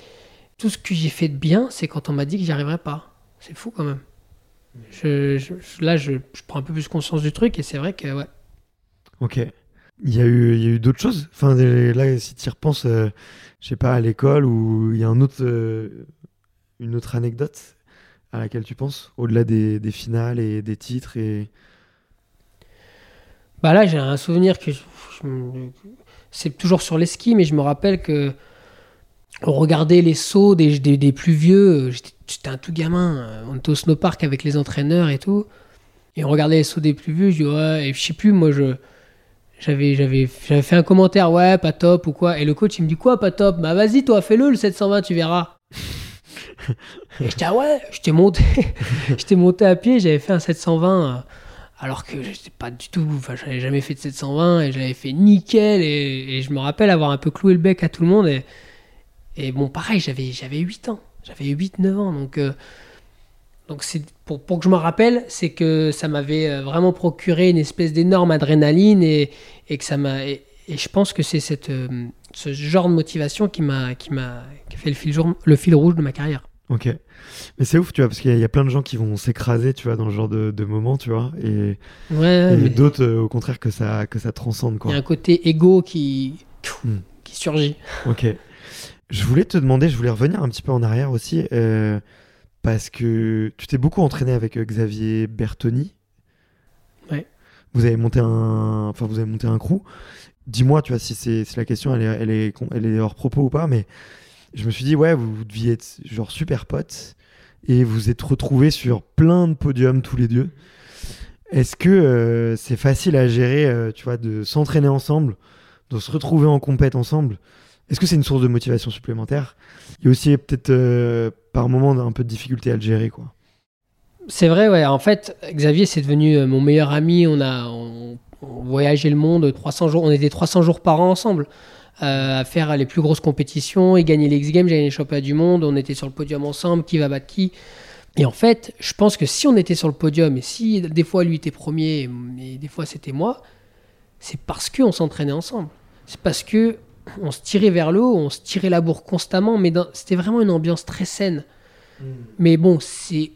Tout ce que j'ai fait de bien, c'est quand on m'a dit que j'y arriverais pas. C'est fou quand même je, là, je, prends un peu plus conscience du truc et c'est vrai que, ouais. Ok. Il y a eu, eu d'autres choses? Enfin, là, si tu y repenses, euh, je sais pas, à l'école, ou il y a un autre, euh, une autre anecdote à laquelle tu penses, au-delà des, des, finales et des titres et... Bah là, j'ai un souvenir que c'est toujours sur les skis, mais je me rappelle que on regardait les sauts des, des, plus vieux. J'étais un tout gamin. On était au snowpark avec les entraîneurs et tout. Et on regardait les sauts des plus vieux. Je dis, ouais, et je sais plus, moi, je. J'avais, j'avais, j'avais fait un commentaire, ouais, pas top ou quoi. Et le coach, il me dit, quoi, pas top? Bah, vas-y, toi, fais-le, le 720, tu verras. et je dis, ah ouais, j'étais monté, j'étais monté à pied, j'avais fait un 720 euh, alors que j'étais pas du tout, enfin, j'avais jamais fait de 720 et j'avais fait nickel. Et, et, je me rappelle avoir un peu cloué le bec à tout le monde. Et, et bon, pareil, j'avais, j'avais 8 ans. J'avais 8-9 ans. Donc, euh, donc pour, pour, que je me rappelle, c'est que ça m'avait euh, vraiment procuré une espèce d'énorme adrénaline et, et que ça m'a. Et, je pense que c'est cette, euh, ce genre de motivation qui m'a, qui m'a fait le fil, le fil rouge de ma carrière. Ok. Mais c'est ouf, tu vois, parce qu'il y, a plein de gens qui vont s'écraser, tu vois, dans ce genre de, de moment, tu vois. Et, ouais, d'autres, euh, au contraire, que ça, que ça transcende, quoi. Il y a un côté égo qui, hmm. qui surgit. Ok. Je voulais te demander, je voulais revenir un petit peu en arrière aussi, euh, parce que tu t'es beaucoup entraîné avec euh, Xavier Bertoni. Ouais. Vous avez monté un, enfin, vous avez monté un crew. Dis-moi, tu vois, si c'est la question, elle est, elle, est, elle est hors propos ou pas, mais je me suis dit, ouais, vous, deviez être genre super potes et vous êtes retrouvés sur plein de podiums tous les deux. Est-ce que euh, c'est facile à gérer, euh, tu vois, de s'entraîner ensemble, de se retrouver en compète ensemble Est-ce que c'est une source de motivation supplémentaire? Il y a aussi peut-être euh, par moment un peu de difficulté à le gérer, quoi. C'est vrai, ouais. En fait, Xavier, c'est devenu mon meilleur ami. On a voyagé le monde 300 jours. On était 300 jours par an ensemble. Euh, à faire les plus grosses compétitions et gagner les X-Games, gagner les championnats du monde. On était sur le podium ensemble, qui va battre qui. Et en fait, je pense que si on était sur le podium et si des fois lui était premier et des fois c'était moi, c'est parce qu'on s'entraînait ensemble. C'est parce que on se tirait vers le haut, on se tirait la bourre constamment, mais c'était vraiment une ambiance très saine. Hmm. Mais bon, c'est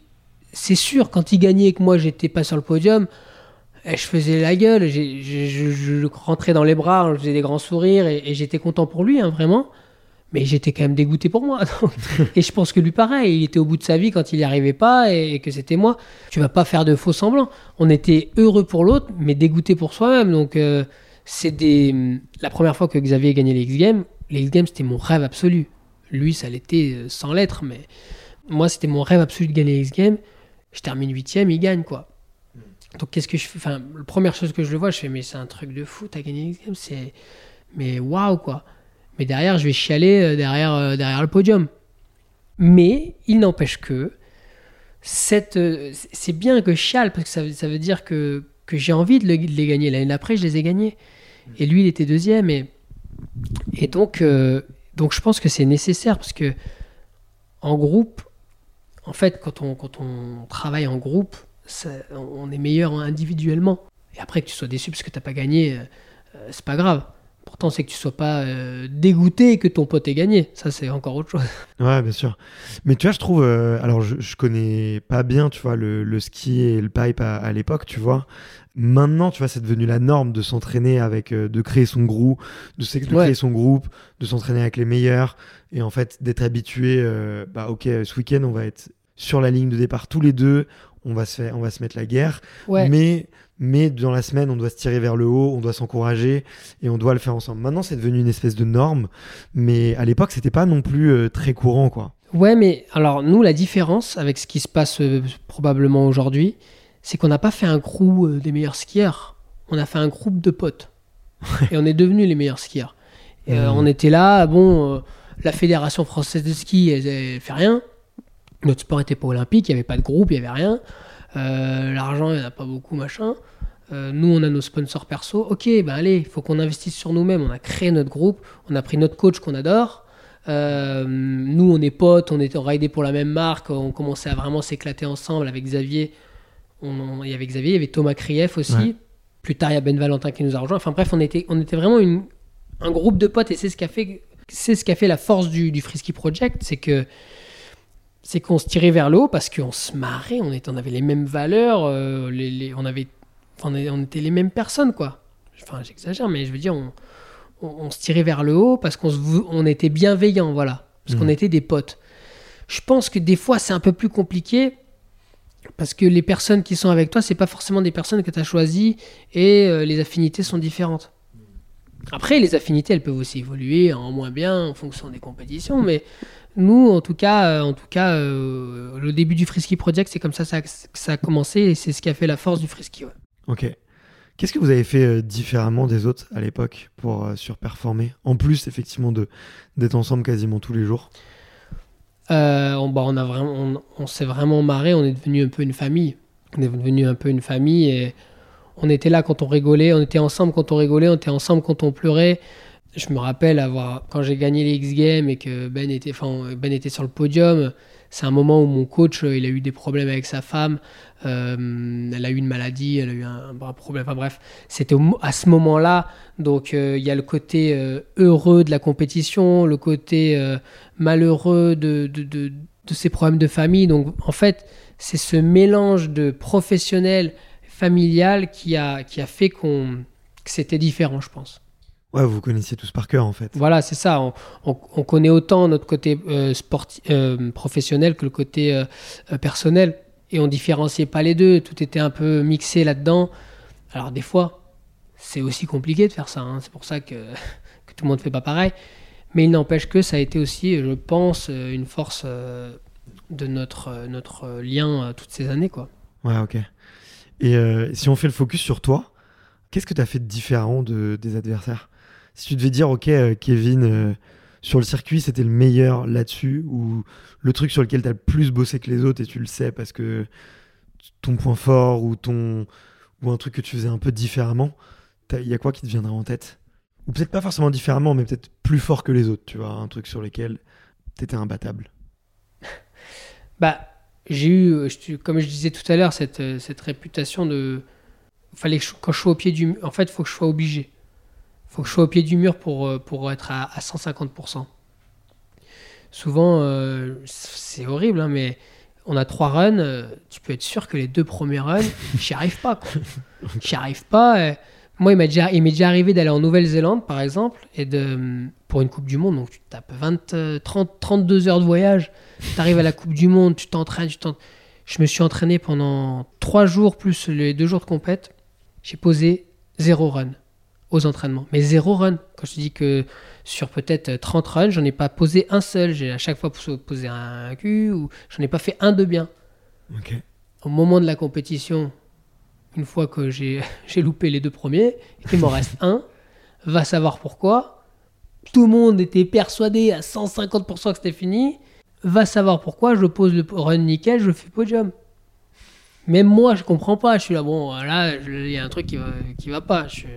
c'est sûr, quand il gagnait et que moi j'étais pas sur le podium, je faisais la gueule, je, rentrais dans les bras, je faisais des grands sourires et, j'étais content pour lui, hein, vraiment. Mais j'étais quand même dégoûté pour moi. et je pense que lui, pareil, il était au bout de sa vie quand il n'y arrivait pas et, que c'était moi. Tu vas pas faire de faux semblants. On était heureux pour l'autre, mais dégoûté pour soi-même. Donc, euh, c'est des... la première fois que Xavier a gagné les X-Games. Les X-Games, c'était mon rêve absolu. Lui, ça l'était euh, sans lettres, mais moi, c'était mon rêve absolu de gagner les X-Games. Je termine huitième, il gagne, quoi. Donc qu'est-ce que je fais? Enfin, la première chose que je le vois, je fais mais c'est un truc de fou, t'as gagné X Games, c'est mais waouh quoi. Mais derrière, je vais chialer euh, derrière euh, derrière le podium. Mais il n'empêche que cette c'est bien que je chiale parce que ça, ça veut dire que, que j'ai envie de, les gagner. L'année d'après, je les ai gagnés. Et lui, il était deuxième. Et, et donc, je pense que c'est nécessaire parce que en groupe, en fait, quand on, travaille en groupe, on est meilleur individuellement. Et après que tu sois déçu parce que tu n'as pas gagné, euh, euh, c'est pas grave. Pourtant, c'est que tu sois pas euh, dégoûté que ton pote ait gagné. Ça, c'est encore autre chose. Ouais, bien sûr. Mais tu vois, je trouve. alors, je, je, connais pas bien, tu vois, le, ski et le pipe à, l'époque, tu vois. Maintenant, tu vois, c'est devenu la norme de s'entraîner avec, de créer son groupe, de, créer son groupe, de s'entraîner avec les meilleurs, et en fait d'être habitué. bah, ok, ce week-end, on va être sur la ligne de départ tous les deux on va se, on va se mettre la guerre. Mais, mais dans la semaine, on doit se tirer vers le haut, on doit s'encourager et on doit le faire ensemble. Maintenant, c'est devenu une espèce de norme, mais à l'époque, c'était pas non plus euh, très courant, quoi. Ouais, mais alors nous, la différence avec ce qui se passe euh, probablement aujourd'hui, c'est qu'on n'a pas fait un crew euh, des meilleurs skieurs, on a fait un groupe de potes et on est devenus les meilleurs skieurs. Et, mmh. on était là, bon, la fédération française de ski, elle, elle fait rien. Notre sport n'était pas olympique, il n'y avait pas de groupe, il n'y avait rien. Euh, l'argent, il n'y en a pas beaucoup, machin. Euh, nous, on a nos sponsors perso. Ok, ben allez, il faut qu'on investisse sur nous-mêmes. On a créé notre groupe, on a pris notre coach qu'on adore. Euh, nous, on est potes, on était raidés pour la même marque, on commençait à vraiment s'éclater ensemble avec Xavier. On, il y avait Xavier, il y avait Thomas Krief aussi. Plus tard, il y a Ben Valentin qui nous a rejoint. Enfin bref, on était, on était vraiment une, un groupe de potes et c'est ce qui a fait, c'est ce qui a fait la force du, du Frisky Project, c'est que c'est qu'on se tirait vers le haut parce qu'on se marrait, on, était, on avait les mêmes valeurs, euh, les, on, avait, on, était les mêmes personnes, quoi. Enfin, j'exagère, mais je veux dire, on, se tirait vers le haut parce qu'on on était bienveillants, voilà. Parce qu'on mmh. était des potes. Je pense que des fois, c'est un peu plus compliqué parce que les personnes qui sont avec toi, c'est pas forcément des personnes que tu as choisies et euh, les affinités sont différentes. Après, les affinités, elles peuvent aussi évoluer en moins bien en fonction des compétitions, mais nous, en tout cas, euh, en tout cas euh, le début du Frisky Project, c'est comme ça, que ça a commencé et c'est ce qui a fait la force du Frisky. Ok. Qu'est-ce que vous avez fait différemment des autres à l'époque pour surperformer? En plus, effectivement, d'être ensemble quasiment tous les jours on, bah, on, a vraiment, on, s'est vraiment marré, on est devenu un peu une famille. On est devenu un peu une famille et on était là quand on rigolait, on était ensemble quand on rigolait, on était ensemble quand on pleurait je me rappelle avoir quand j'ai gagné les X Games et que Ben était, Ben était sur le podium. C'est un moment où mon coach, il a eu des problèmes avec sa femme. Euh, elle a eu une maladie, elle a eu un, problème. Enfin bref, c'était à ce moment-là. Donc euh, il y a le côté euh, heureux de la compétition, le côté malheureux de, de, de, de ses problèmes de famille. Donc en fait, c'est ce mélange de professionnel, familial qui a, qui a fait qu'on, que c'était différent, je pense. Ouais, vous connaissiez tous par cœur en fait. Voilà, c'est ça. On, on, connaît autant notre côté euh, euh, professionnel que le côté euh, personnel. Et on différenciait pas les deux. Tout était un peu mixé là-dedans. Alors des fois, c'est aussi compliqué de faire ça. Hein. C'est pour ça que, que, tout le monde fait pas pareil. Mais il n'empêche que ça a été aussi, je pense, une force de notre, notre lien toutes ces années. Quoi. Ouais, ok. Et si on fait le focus sur toi, qu'est-ce que tu as fait de différent de, des adversaires? Si tu devais dire, ok, euh, Kevin, euh, sur le circuit, c'était le meilleur là-dessus, ou le truc sur lequel tu as le plus bossé que les autres et tu le sais parce que ton point fort ou, ton, ou un truc que tu faisais un peu différemment, il y a quoi qui te viendrait en tête? Ou peut-être pas forcément différemment, mais peut-être plus fort que les autres, tu vois, un truc sur lequel tu étais imbattable. bah, j'ai eu, comme je disais tout à l'heure, cette, cette réputation de. Fallait que quand je sois au pied du. En fait, il faut que je sois obligé faut que je sois au pied du mur pour, euh, pour être à, 150%. Souvent, euh, c'est horrible, hein, mais on a trois runs, euh, tu peux être sûr que les deux premiers runs, j'y arrive pas. J'y arrive pas. moi, il m'est déjà, déjà arrivé d'aller en Nouvelle-Zélande, par exemple, et de, pour une Coupe du Monde, donc tu tapes 20, 30, 32 heures de voyage, tu arrives à la Coupe du Monde, tu t'entraînes, tu Je me suis entraîné pendant trois jours plus les deux jours de compète. J'ai posé zéro run aux entraînements. Mais zéro run. Quand je te dis que sur peut-être 30 runs, j'en ai pas posé un seul. J'ai à chaque fois posé un cul ou j'en ai pas fait un de bien. Au moment de la compétition, une fois que j'ai loupé les deux premiers, il m'en reste un. Va savoir pourquoi. Tout le monde était persuadé à 150% que c'était fini. Va savoir pourquoi. Je pose le run nickel, je fais podium. Même moi, je comprends pas. Je suis là, bon, là, il y a un truc qui va, qui va pas. Je,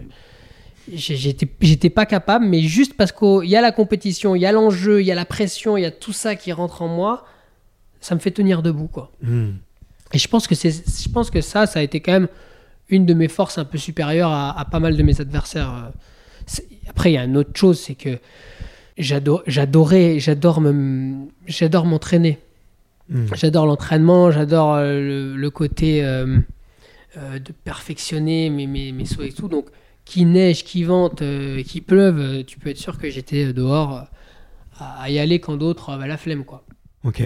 J'étais pas capable, mais juste parce qu'il y a la compétition, il y a l'enjeu, il y a la pression, il y a tout ça qui rentre en moi, ça me fait tenir debout, quoi. Hmm. Et je pense que je pense que ça, ça a été quand même une de mes forces un peu supérieures à, pas mal de mes adversaires. Euh. Après, il y a une autre chose, c'est que j'adore, j'adorais, j'adore m'entraîner. Hmm. J'adore l'entraînement, j'adore euh, le, côté euh, de perfectionner mes, mes, mes sauts et tout. Donc, qu'il neige, qu'il vente, euh, qu'il pleuve, euh, tu peux être sûr que j'étais dehors euh, à, y aller quand d'autres avaient la flemme. quoi. Ok.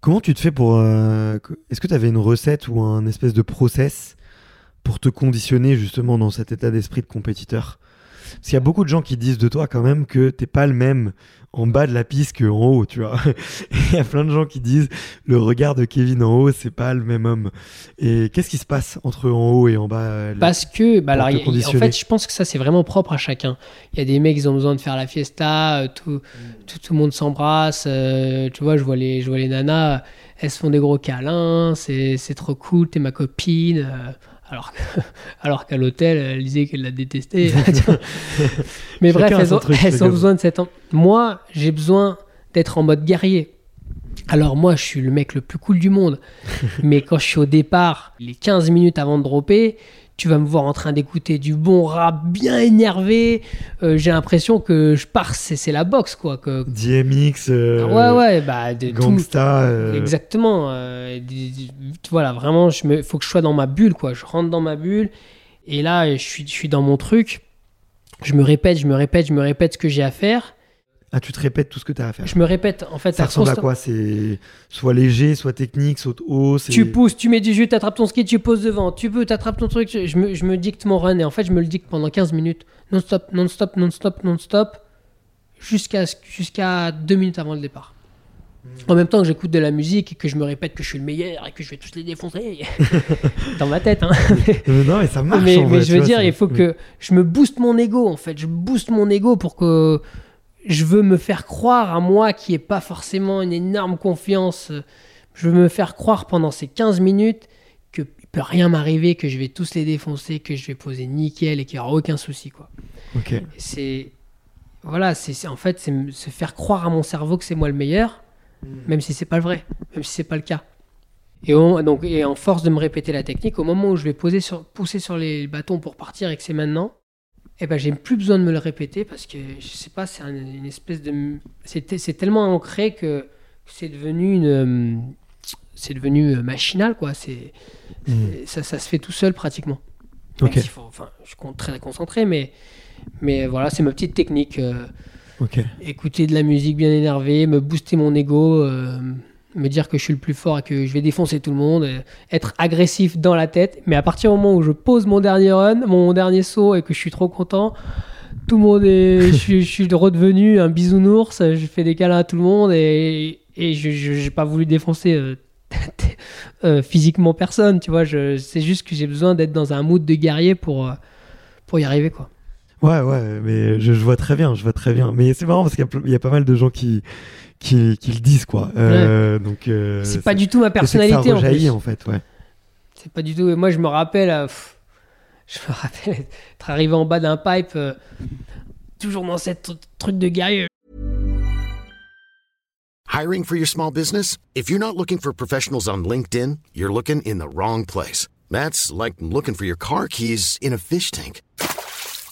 Comment tu te fais pour... Est-ce que tu avais une recette ou un espèce de process pour te conditionner justement dans cet état d'esprit de compétiteur? Parce qu'il y a beaucoup de gens qui disent de toi quand même que t'es pas le même en bas de la piste qu'en haut, tu vois. Il y a plein de gens qui disent le regard de Kevin en haut, c'est pas le même homme. Et qu'est-ce qui se passe entre en haut et en bas euh, Parce que, bah alors, en fait, je pense que ça, c'est vraiment propre à chacun. Il y a des mecs, ils ont besoin de faire la fiesta, euh, tout, tout, le monde s'embrasse. Euh, tu vois, je vois, les, je vois les nanas, elles se font des gros câlins, c'est trop cool, t'es ma copine alors, alors qu'à l'hôtel, elle disait qu'elle la détestait. Mais bref, elles ont, besoin de cette... Moi, j'ai besoin d'être en mode guerrier. Alors moi, je suis le mec le plus cool du monde. Mais quand je suis au départ, les 15 minutes avant de dropper, tu vas me voir en train d'écouter du bon rap bien énervé. Euh, j'ai l'impression que je pars, c'est la boxe, quoi. Que... DMX, euh, ouais, ouais, bah, de Gangsta. Euh. Exactement. voilà, vraiment, il faut que je sois dans ma bulle, quoi. Je rentre dans ma bulle. Et là, je suis, je suis dans mon truc. Je me répète, je me répète, je me répète ce que j'ai à faire. Ah, tu te répètes tout ce que tu as à faire. Je me répète, en fait. Ça ressemble à quoi? C'est soit léger, soit technique, soit haut. Tu pousses, tu mets du jus, tu attrapes ton ski, tu poses devant. Tu peux, tu attrapes ton truc. Je me, je me, dicte mon run et en fait, je me le dicte pendant 15 minutes. Non-stop, non-stop, non-stop, non-stop. Jusqu'à jusqu'à 2 minutes avant le départ. Hmm. En même temps que j'écoute de la musique et que je me répète que je suis le meilleur et que je vais tous les défoncer dans ma tête. Hein. non, mais ça marche. Mais, mais je veux dire, il faut que je me booste mon ego en fait. Je booste mon ego pour que je veux me faire croire à moi qui n'ai pas forcément une énorme confiance. Je veux me faire croire pendant ces 15 minutes qu'il ne peut rien m'arriver, que je vais tous les défoncer, que je vais poser nickel et qu'il n'y aura aucun souci. Quoi. C'est. Voilà, c'est en fait, c'est se faire croire à mon cerveau que c'est moi le meilleur, hmm. même si c'est pas le vrai, même si c'est pas le cas. Et, donc, et en force de me répéter la technique, au moment où je vais poser sur, pousser sur les bâtons pour partir et que c'est maintenant, eh ben, j'ai plus besoin de me le répéter parce que je sais pas, c'est une espèce de. C'est tellement ancré que, c'est devenu une. C'est devenu machinal, quoi. C'est, ça, ça se fait tout seul pratiquement. Enfin, je suis très concentré, mais, mais voilà, c'est ma petite technique. Écouter de la musique bien énervée, me booster mon ego, me dire que je suis le plus fort et que je vais défoncer tout le monde, être agressif dans la tête. Mais à partir du moment où je pose mon dernier run, mon dernier saut et que je suis trop content, tout le monde est. je, suis, redevenu un bisounours, je fais des câlins à tout le monde et, et je n'ai pas voulu défoncer euh, euh, physiquement personne, tu vois. C'est juste que j'ai besoin d'être dans un mood de guerrier pour, euh, pour y arriver, quoi. Ouais, ouais, mais je, vois très bien, je vois très bien. Mais c'est marrant parce qu'il y, a pas mal de gens qui, qui, le disent, quoi. donc, c'est pas du tout ma personnalité, en, plus. en fait, ouais. C'est pas du tout. Moi, je me rappelle. Je me rappelle être arrivé en bas d'un pipe, euh, toujours dans cette truc de guerrier. Hiring for your small business? If you're not looking for professionals on LinkedIn, you're looking in the wrong place. That's like looking for your car keys in a fish tank.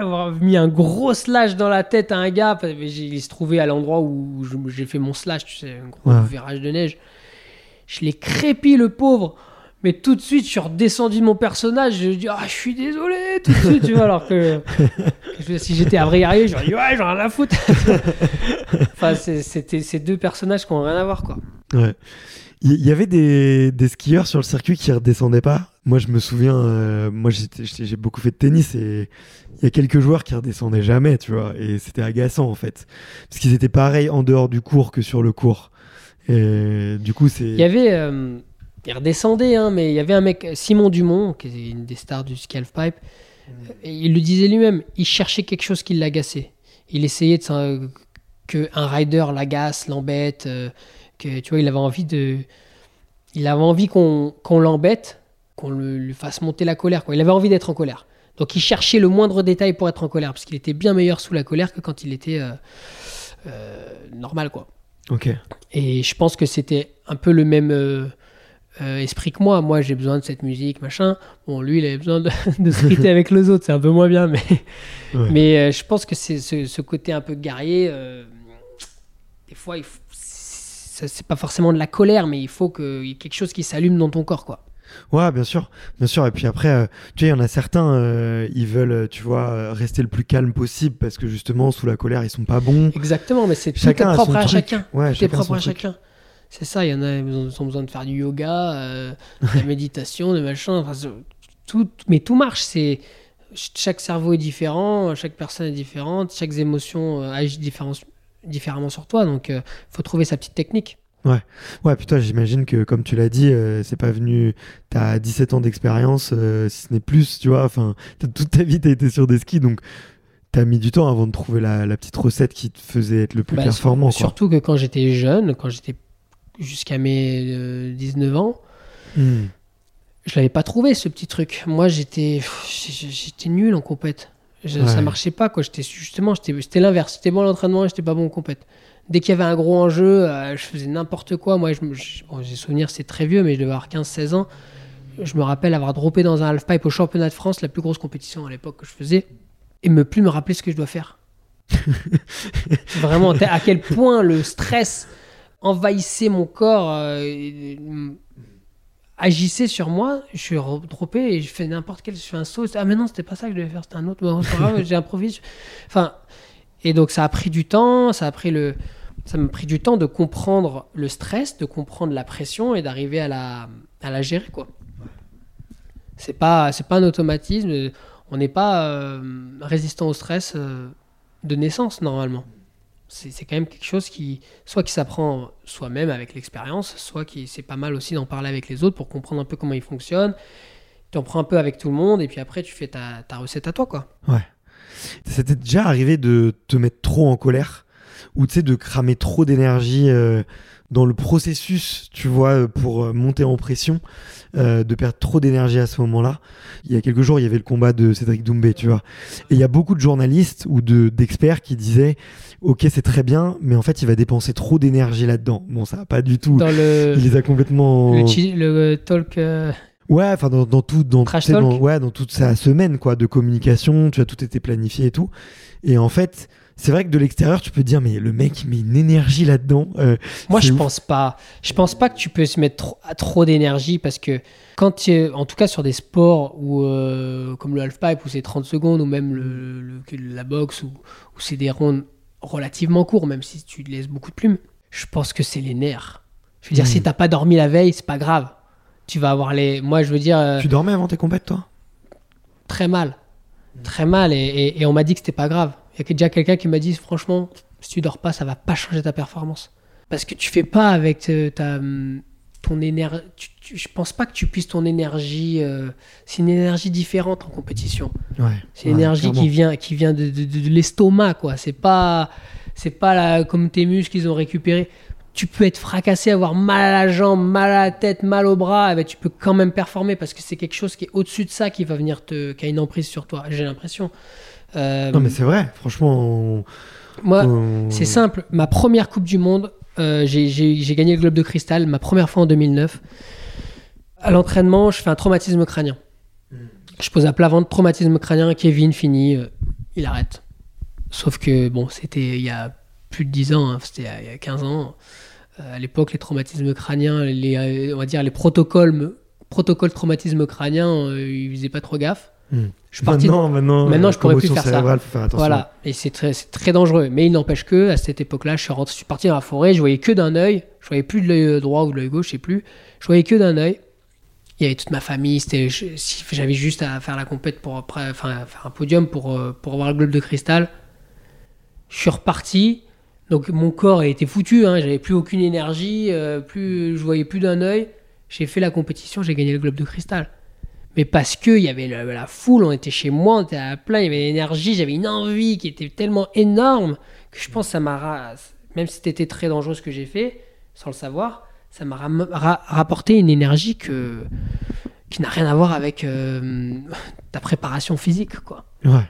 Avoir mis un gros slash dans la tête à un gars. Il se trouvait à l'endroit où j'ai fait mon slash, tu sais, un gros ouais. virage de neige. Je l'ai crépi, le pauvre. Mais tout de suite, je suis redescendu de mon personnage. Je dis, ah, je suis désolé, tout de suite, tu vois. Alors que, si j'étais un vrai guerrier, j'aurais dit, ouais, j'en ai rien à foutre. enfin, c'était ces deux personnages qui n'ont rien à voir, quoi. Ouais. Il y avait des, des, skieurs sur le circuit qui redescendaient pas. Moi, je me souviens, euh, moi, j'ai beaucoup fait de tennis et il y a quelques joueurs qui redescendaient jamais, tu vois. Et c'était agaçant, en fait. Parce qu'ils étaient pareils en dehors du cours que sur le cours. Et du coup, c'est. Il y avait. Euh, il redescendait, hein, mais il y avait un mec, Simon Dumont, qui est une des stars du ski pipe, et il le disait lui-même, il cherchait quelque chose qui l'agaçait. Il essayait de que un rider l'agace, l'embête, euh, que tu vois, il avait envie de, il avait envie qu'on l'embête, qu'on lui fasse monter la colère. Quoi. Il avait envie d'être en colère. Donc il cherchait le moindre détail pour être en colère, parce qu'il était bien meilleur sous la colère que quand il était euh, euh, normal, quoi. Ok. Et je pense que c'était un peu le même euh, esprit que moi. Moi, j'ai besoin de cette musique, machin. Bon, lui, il avait besoin de, de se avec les autres, c'est un peu moins bien, mais, mais je pense que c'est ce, côté un peu guerrier. Des fois, c'est pas forcément de la colère, mais il faut qu'il y ait quelque chose qui s'allume dans ton corps, quoi. Ouais, bien sûr, bien sûr. Et puis après, tu sais, il y en a certains, ils veulent, tu vois, rester le plus calme possible parce que justement, sous la colère, ils sont pas bons. Exactement, mais c'est chacun propre à chacun. Ouais, c'est propre à chacun. C'est ça, il y en a, ils ont besoin de faire du yoga, euh, de la méditation, de machin. tout, mais tout marche. C'est chaque cerveau est différent, chaque personne est différente, chaque émotion euh, agit différemment sur toi. Donc, il euh, faut trouver sa petite technique. Ouais, ouais, puis toi, j'imagine que, comme tu l'as dit, c'est pas venu. T'as 17 ans d'expérience, si ce n'est plus, tu vois. Enfin, toute ta vie, t'as été sur des skis, donc t'as mis du temps avant de trouver la, petite recette qui te faisait être le plus bah, performant. Surtout que quand j'étais jeune, quand j'étais jusqu'à mes 19 euh, ans. Hmm. Je l'avais pas trouvé ce petit truc. Moi, j'étais j'étais nul en compète. Ça marchait pas quoi. J'étais justement, c'était l'inverse. C'était bon à l'entraînement, j'étais pas bon en compète. Dès qu'il y avait un gros enjeu, euh, je faisais n'importe quoi. Moi, j'ai souvenir, c'est très vieux, mais je devais avoir 15-16 ans. Je me rappelle avoir droppé dans un half-pipe au championnat de France, la plus grosse compétition à l'époque que je faisais, et me plus me rappeler ce que je dois faire. Vraiment, à quel point le stress envahissait mon corps, euh, agissait sur moi, je suis droppé et je fais n'importe quel, je fais un saut. Ah mais non, c'était pas ça que je devais faire, c'était un autre. j'ai improvisé. Enfin, et donc ça a pris du temps, ça a pris le, ça m'a pris du temps de comprendre le stress, de comprendre la pression et d'arriver à la, à la gérer quoi. C'est pas, c'est pas un automatisme. On n'est pas euh, résistant au stress euh, de naissance normalement c'est quand même quelque chose qui, soit qui s'apprend soi-même avec l'expérience, soit qui c'est pas mal aussi d'en parler avec les autres pour comprendre un peu comment ils fonctionnent. Tu en prends un peu avec tout le monde et puis après tu fais ta, ta recette à toi, quoi. Ouais. C'était déjà arrivé de te mettre trop en colère ou tu sais de cramer trop d'énergie dans le processus, tu vois, pour monter en pression, de perdre trop d'énergie à ce moment-là. Il y a quelques jours, il y avait le combat de Cédric Doumbé, tu vois. Et il y a beaucoup de journalistes ou de d'experts qui disaient ok, c'est très bien, mais en fait, il va dépenser trop d'énergie là-dedans. Bon, ça va pas du tout. Dans le... Il les a complètement. Le, talk. Euh, ouais, enfin dans, tout, dans, ouais, dans toute sa semaine quoi de communication, tu as tout été planifié et tout. Et en fait, c'est vrai que de l'extérieur, tu peux dire mais le mec il met une énergie là-dedans. Euh, Moi, je pense pas. Je pense pas que tu peux se mettre trop, trop d'énergie parce que quand tu en tout cas sur des sports où, euh, comme le halfpipe où c'est 30 secondes ou même le, la boxe où, où c'est des rondes relativement court, même si tu laisses beaucoup de plumes. Je pense que c'est les nerfs. Je veux dire, si si hmm. t'as pas dormi la veille, c'est pas grave. Tu vas avoir les. Moi, je veux dire. Euh, tu dormais avant tes compètes, toi? Très mal. Très mal. Et, on m'a dit que c'était pas grave. Il y a déjà quelqu'un qui m'a dit, franchement, si tu dors pas, ça va pas changer ta performance. Parce que tu fais pas avec euh, ta ton énergie. Je pense pas que tu puisses ton énergie. Euh, c'est une énergie différente en compétition. c'est une énergie qui vient, qui vient de, de, l'estomac, quoi. C'est pas, c'est pas la, comme tes muscles qu'ils ont récupéré. Tu peux être fracassé, avoir mal à la jambe, mal à la tête, mal au bras, et ben, tu peux quand même performer parce que c'est quelque chose qui est au-dessus de ça qui va venir te, qui a une emprise sur toi. J'ai l'impression. Euh, non mais c'est vrai, franchement. Moi, c'est simple. Ma première Coupe du Monde, euh, j'ai gagné le Globe de Cristal, ma première fois en 2009. À l'entraînement, je fais un traumatisme crânien. Je pose à plat ventre, traumatisme crânien, Kevin, fini, euh, il arrête. Sauf que, bon, c'était il y a plus de 10 ans, hein, c'était il y a 15 ans. Euh, à l'époque, les traumatismes crâniens, les, on va dire les protocoles, protocoles traumatisme crânien, ils faisaient pas trop gaffe. Je maintenant, maintenant, maintenant, je pourrais plus faire ça. voilà, et c'est très, très dangereux. Mais il n'empêche que à cette époque-là, je suis, rentré, je suis parti dans la forêt, je voyais que d'un œil, je voyais plus de l'œil droit ou de l'œil gauche, je sais plus. Je voyais que d'un œil. Il y avait toute ma famille. C'était, j'avais juste à faire la compète pour enfin, faire un podium pour euh, pour avoir le globe de cristal. Je suis reparti. Donc mon corps était foutu. Hein, j'avais plus aucune énergie, euh, plus, je voyais plus d'un œil. J'ai fait la compétition, j'ai gagné le globe de cristal mais parce qu'il y avait la, foule, on était chez moi, on était à plein, il y avait l'énergie, j'avais une envie qui était tellement énorme que je pense que ça m'a, même si c'était très dangereux ce que j'ai fait, sans le savoir, ça m'a rapporté une énergie que, qui n'a rien à voir avec euh, ta préparation physique, quoi. Ouais.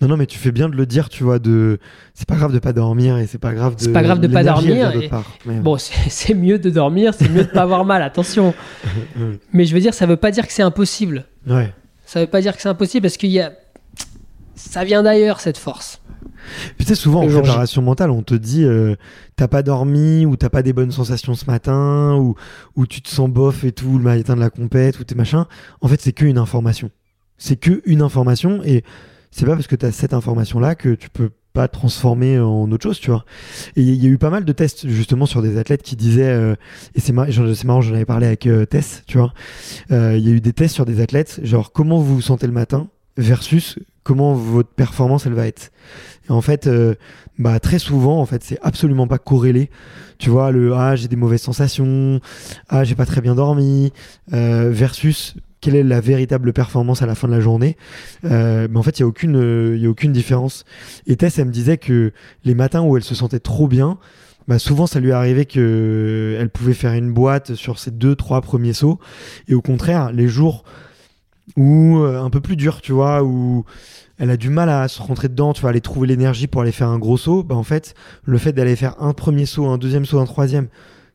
Non, non, mais tu fais bien de le dire, tu vois, de c'est pas grave de pas dormir et c'est pas grave de. C'est pas grave de pas dormir. Bon, c'est mieux de dormir, c'est mieux de pas avoir mal, attention. mais je veux dire, ça veut pas dire que c'est impossible. Ouais. Ça veut pas dire que c'est impossible parce qu'il y a. Ça vient d'ailleurs, cette force. Puis tu sais, souvent en préparation mentale, on te dit euh, t'as pas dormi ou t'as pas des bonnes sensations ce matin ou, ou tu te sens bof et tout le matin de la compète ou tes machins. En fait, c'est qu'une information. C'est que une information et c'est pas parce que tu as cette information-là que tu peux pas transformer en autre chose, tu vois. Et il y a eu pas mal de tests justement sur des athlètes qui disaient, euh, et c'est marrant, j'en avais parlé avec euh, Tess, tu vois. Euh, il y a eu des tests sur des athlètes, genre comment vous vous sentez le matin versus comment votre performance elle va être. Et en fait, bah très souvent en fait c'est absolument pas corrélé. Tu vois le ah j'ai des mauvaises sensations, ah j'ai pas très bien dormi versus quelle est la véritable performance à la fin de la journée. Euh, mais en fait, il n'y a, aucune, a aucune différence. Et Tess, elle me disait que les matins où elle se sentait trop bien, bah souvent ça lui arrivait que elle pouvait faire une boîte sur ses deux trois premiers sauts et au contraire les jours où euh, un peu plus dur tu vois où elle a du mal à se rentrer dedans tu vois aller trouver l'énergie pour aller faire un gros saut bah en fait le fait d'aller faire un premier saut un deuxième saut un troisième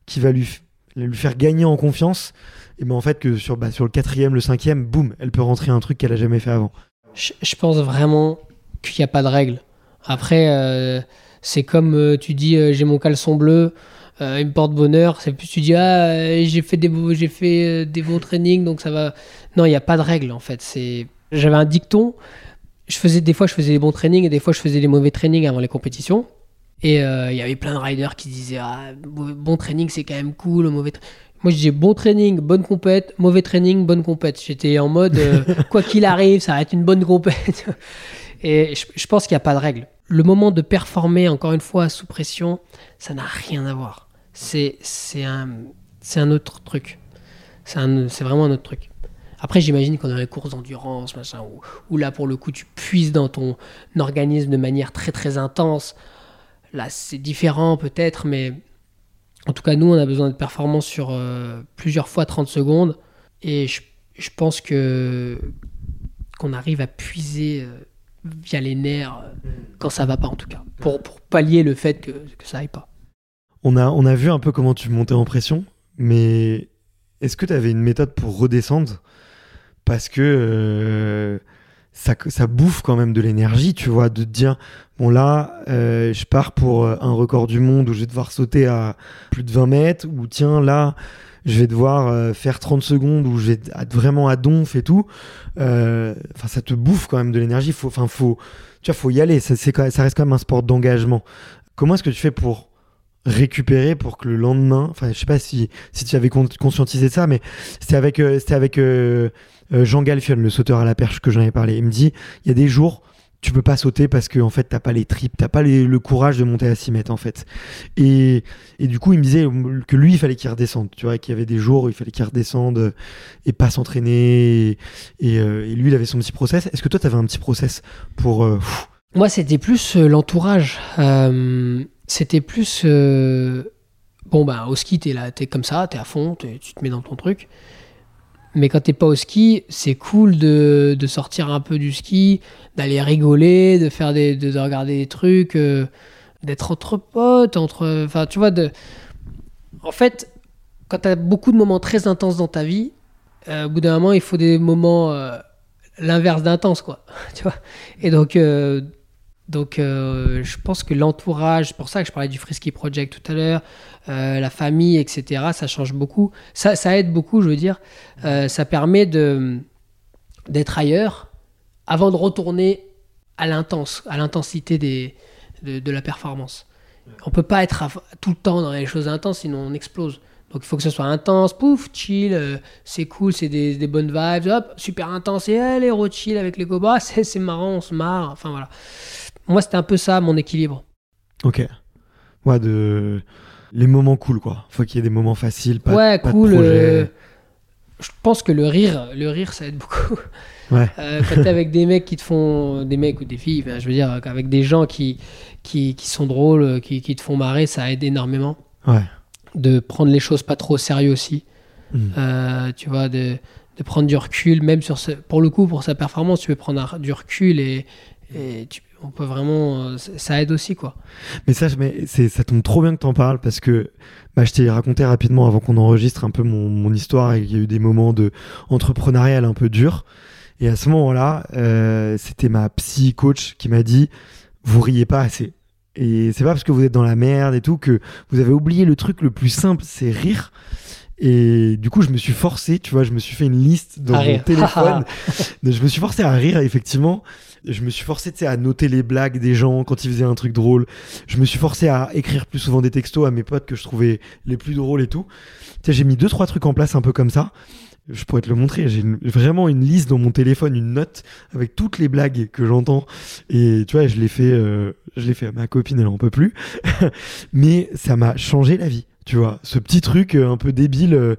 qui va lui lui faire gagner en confiance et ben en fait que sur, bah, sur le quatrième, le cinquième, boum, elle peut rentrer un truc qu'elle a jamais fait avant. Je, pense vraiment qu'il n'y a pas de règle. Après, euh, c'est comme euh, tu dis euh, j'ai mon caleçon bleu, il me porte bonheur. C'est plus tu dis ah j'ai fait des beaux, j'ai fait des beaux trainings donc ça va. Non, il n'y a pas de règle en fait. C'est j'avais un dicton. Je faisais des fois je faisais des bons trainings et des fois je faisais des mauvais trainings avant les compétitions. Et il y avait plein de riders qui disaient ah, bon training c'est quand même cool, mauvais. Moi, je dis bon training, bonne compète, mauvais training, bonne compète. J'étais en mode, euh, quoi qu'il arrive, ça va être une bonne compète. Et je, pense qu'il n'y a pas de règle. Le moment de performer, encore une fois, sous pression, ça n'a rien à voir. C'est un, un autre truc. C'est vraiment un autre truc. Après, j'imagine qu'on a les courses d'endurance, machin, où, où, là, pour le coup, tu puises dans ton organisme de manière très très intense. Là, c'est différent peut-être, mais en tout cas, nous, on a besoin de performance sur euh, plusieurs fois 30 secondes. Et je, pense que qu'on arrive à puiser euh, via les nerfs euh, quand ça va pas, en tout cas, pour, pour pallier le fait que, ça aille pas. On a, on a vu un peu comment tu montais en pression, mais est-ce que tu avais une méthode pour redescendre? Parce que ça, ça bouffe quand même de l'énergie, tu vois, de te dire, bon là, euh, je pars pour euh, un record du monde où je vais devoir sauter à plus de 20 mètres, ou tiens, là, je vais devoir euh, faire 30 secondes où je vais être vraiment à donf et tout. Enfin, ça te bouffe quand même de l'énergie. Faut, enfin, faut, tu vois, faut y aller. Ça, ça reste quand même un sport d'engagement. Comment est-ce que tu fais pour récupérer pour que le lendemain, enfin, je sais pas si, si tu avais conscientisé ça, mais c'était avec, c'était avec euh, Jean Galfion, le sauteur à la perche que j'en avais parlé, il me dit il y a des jours tu peux pas sauter parce que en fait t'as pas les tripes, t'as pas le courage de monter à 6 mètres en fait. Et, du coup il me disait que lui il fallait qu'il redescende, tu vois, qu'il y avait des jours où il fallait qu'il redescende et pas s'entraîner. Euh, et, lui il avait son petit process. Est-ce que toi t'avais un petit process pour euh, Moi c'était plus l'entourage. c'était plus bon bah au ski t'es là, t'es comme ça, t'es à fond, tu te mets dans ton truc. Mais quand t'es pas au ski, c'est cool de, de, sortir un peu du ski, d'aller rigoler, de faire des, de, regarder des trucs, euh, d'être entre potes, entre, enfin tu vois, de, en fait, quand t'as beaucoup de moments très intenses dans ta vie, euh, au bout d'un moment, il faut des moments euh, l'inverse d'intense, quoi, tu vois. Et donc donc, euh, je pense que l'entourage, c'est pour ça que je parlais du Frisky Project tout à l'heure, euh, la famille, etc., ça change beaucoup. Ça, ça aide beaucoup, je veux dire. Euh, ça permet de, d'être ailleurs avant de retourner à l'intense, à l'intensité des, de, la performance. On peut pas être tout le temps dans les choses intenses, sinon on explose. Donc il faut que ce soit intense, pouf, chill, c'est cool, c'est des, des, bonnes vibes, hop, super intense, et allez, chill avec les c'est, c'est marrant, on se marre, enfin voilà moi, c'était un peu ça, mon équilibre. Ok. Ouais, de... Les moments cool, quoi. Faut qu'il y ait des moments faciles, pas, ouais, cool. Euh, je pense que le rire, le rire, ça aide beaucoup. Ouais. Euh, quand t'es avec des mecs qui te font, des mecs ou des filles, je veux dire, avec des gens qui, qui, qui sont drôles, qui, qui, te font marrer, ça aide énormément. Ouais. De prendre les choses pas trop au sérieux aussi. Hmm. Euh, tu vois, de, de, prendre du recul, même sur ce, pour le coup, pour sa performance, tu peux prendre du recul et, et tu, on peut vraiment euh, ça aide aussi quoi. Mais ça mais c'est ça tombe trop bien que t'en parles parce que bah, je t'ai raconté rapidement avant qu'on enregistre un peu mon, histoire et qu'il y a eu des moments de entrepreneurial un peu durs. Et à ce moment-là euh, c'était ma psy coach qui m'a dit vous riez pas assez. Et c'est pas parce que vous êtes dans la merde et tout que vous avez oublié le truc le plus simple c'est rire. Et du coup, je me suis forcé, tu vois, je me suis fait une liste dans mon téléphone. je me suis forcé à rire, effectivement. Je me suis forcé à noter les blagues des gens quand ils faisaient un truc drôle. Je me suis forcé à écrire plus souvent des textos à mes potes que je trouvais les plus drôles et tout. J'ai mis deux, trois trucs en place un peu comme ça. Je pourrais te le montrer. J'ai vraiment une liste dans mon téléphone, une note avec toutes les blagues que j'entends. Et tu vois, je l'ai fait, euh, je l'ai fait à ma copine, elle en peut plus. Mais ça m'a changé la vie. Tu vois, ce petit truc euh, un peu débile, euh,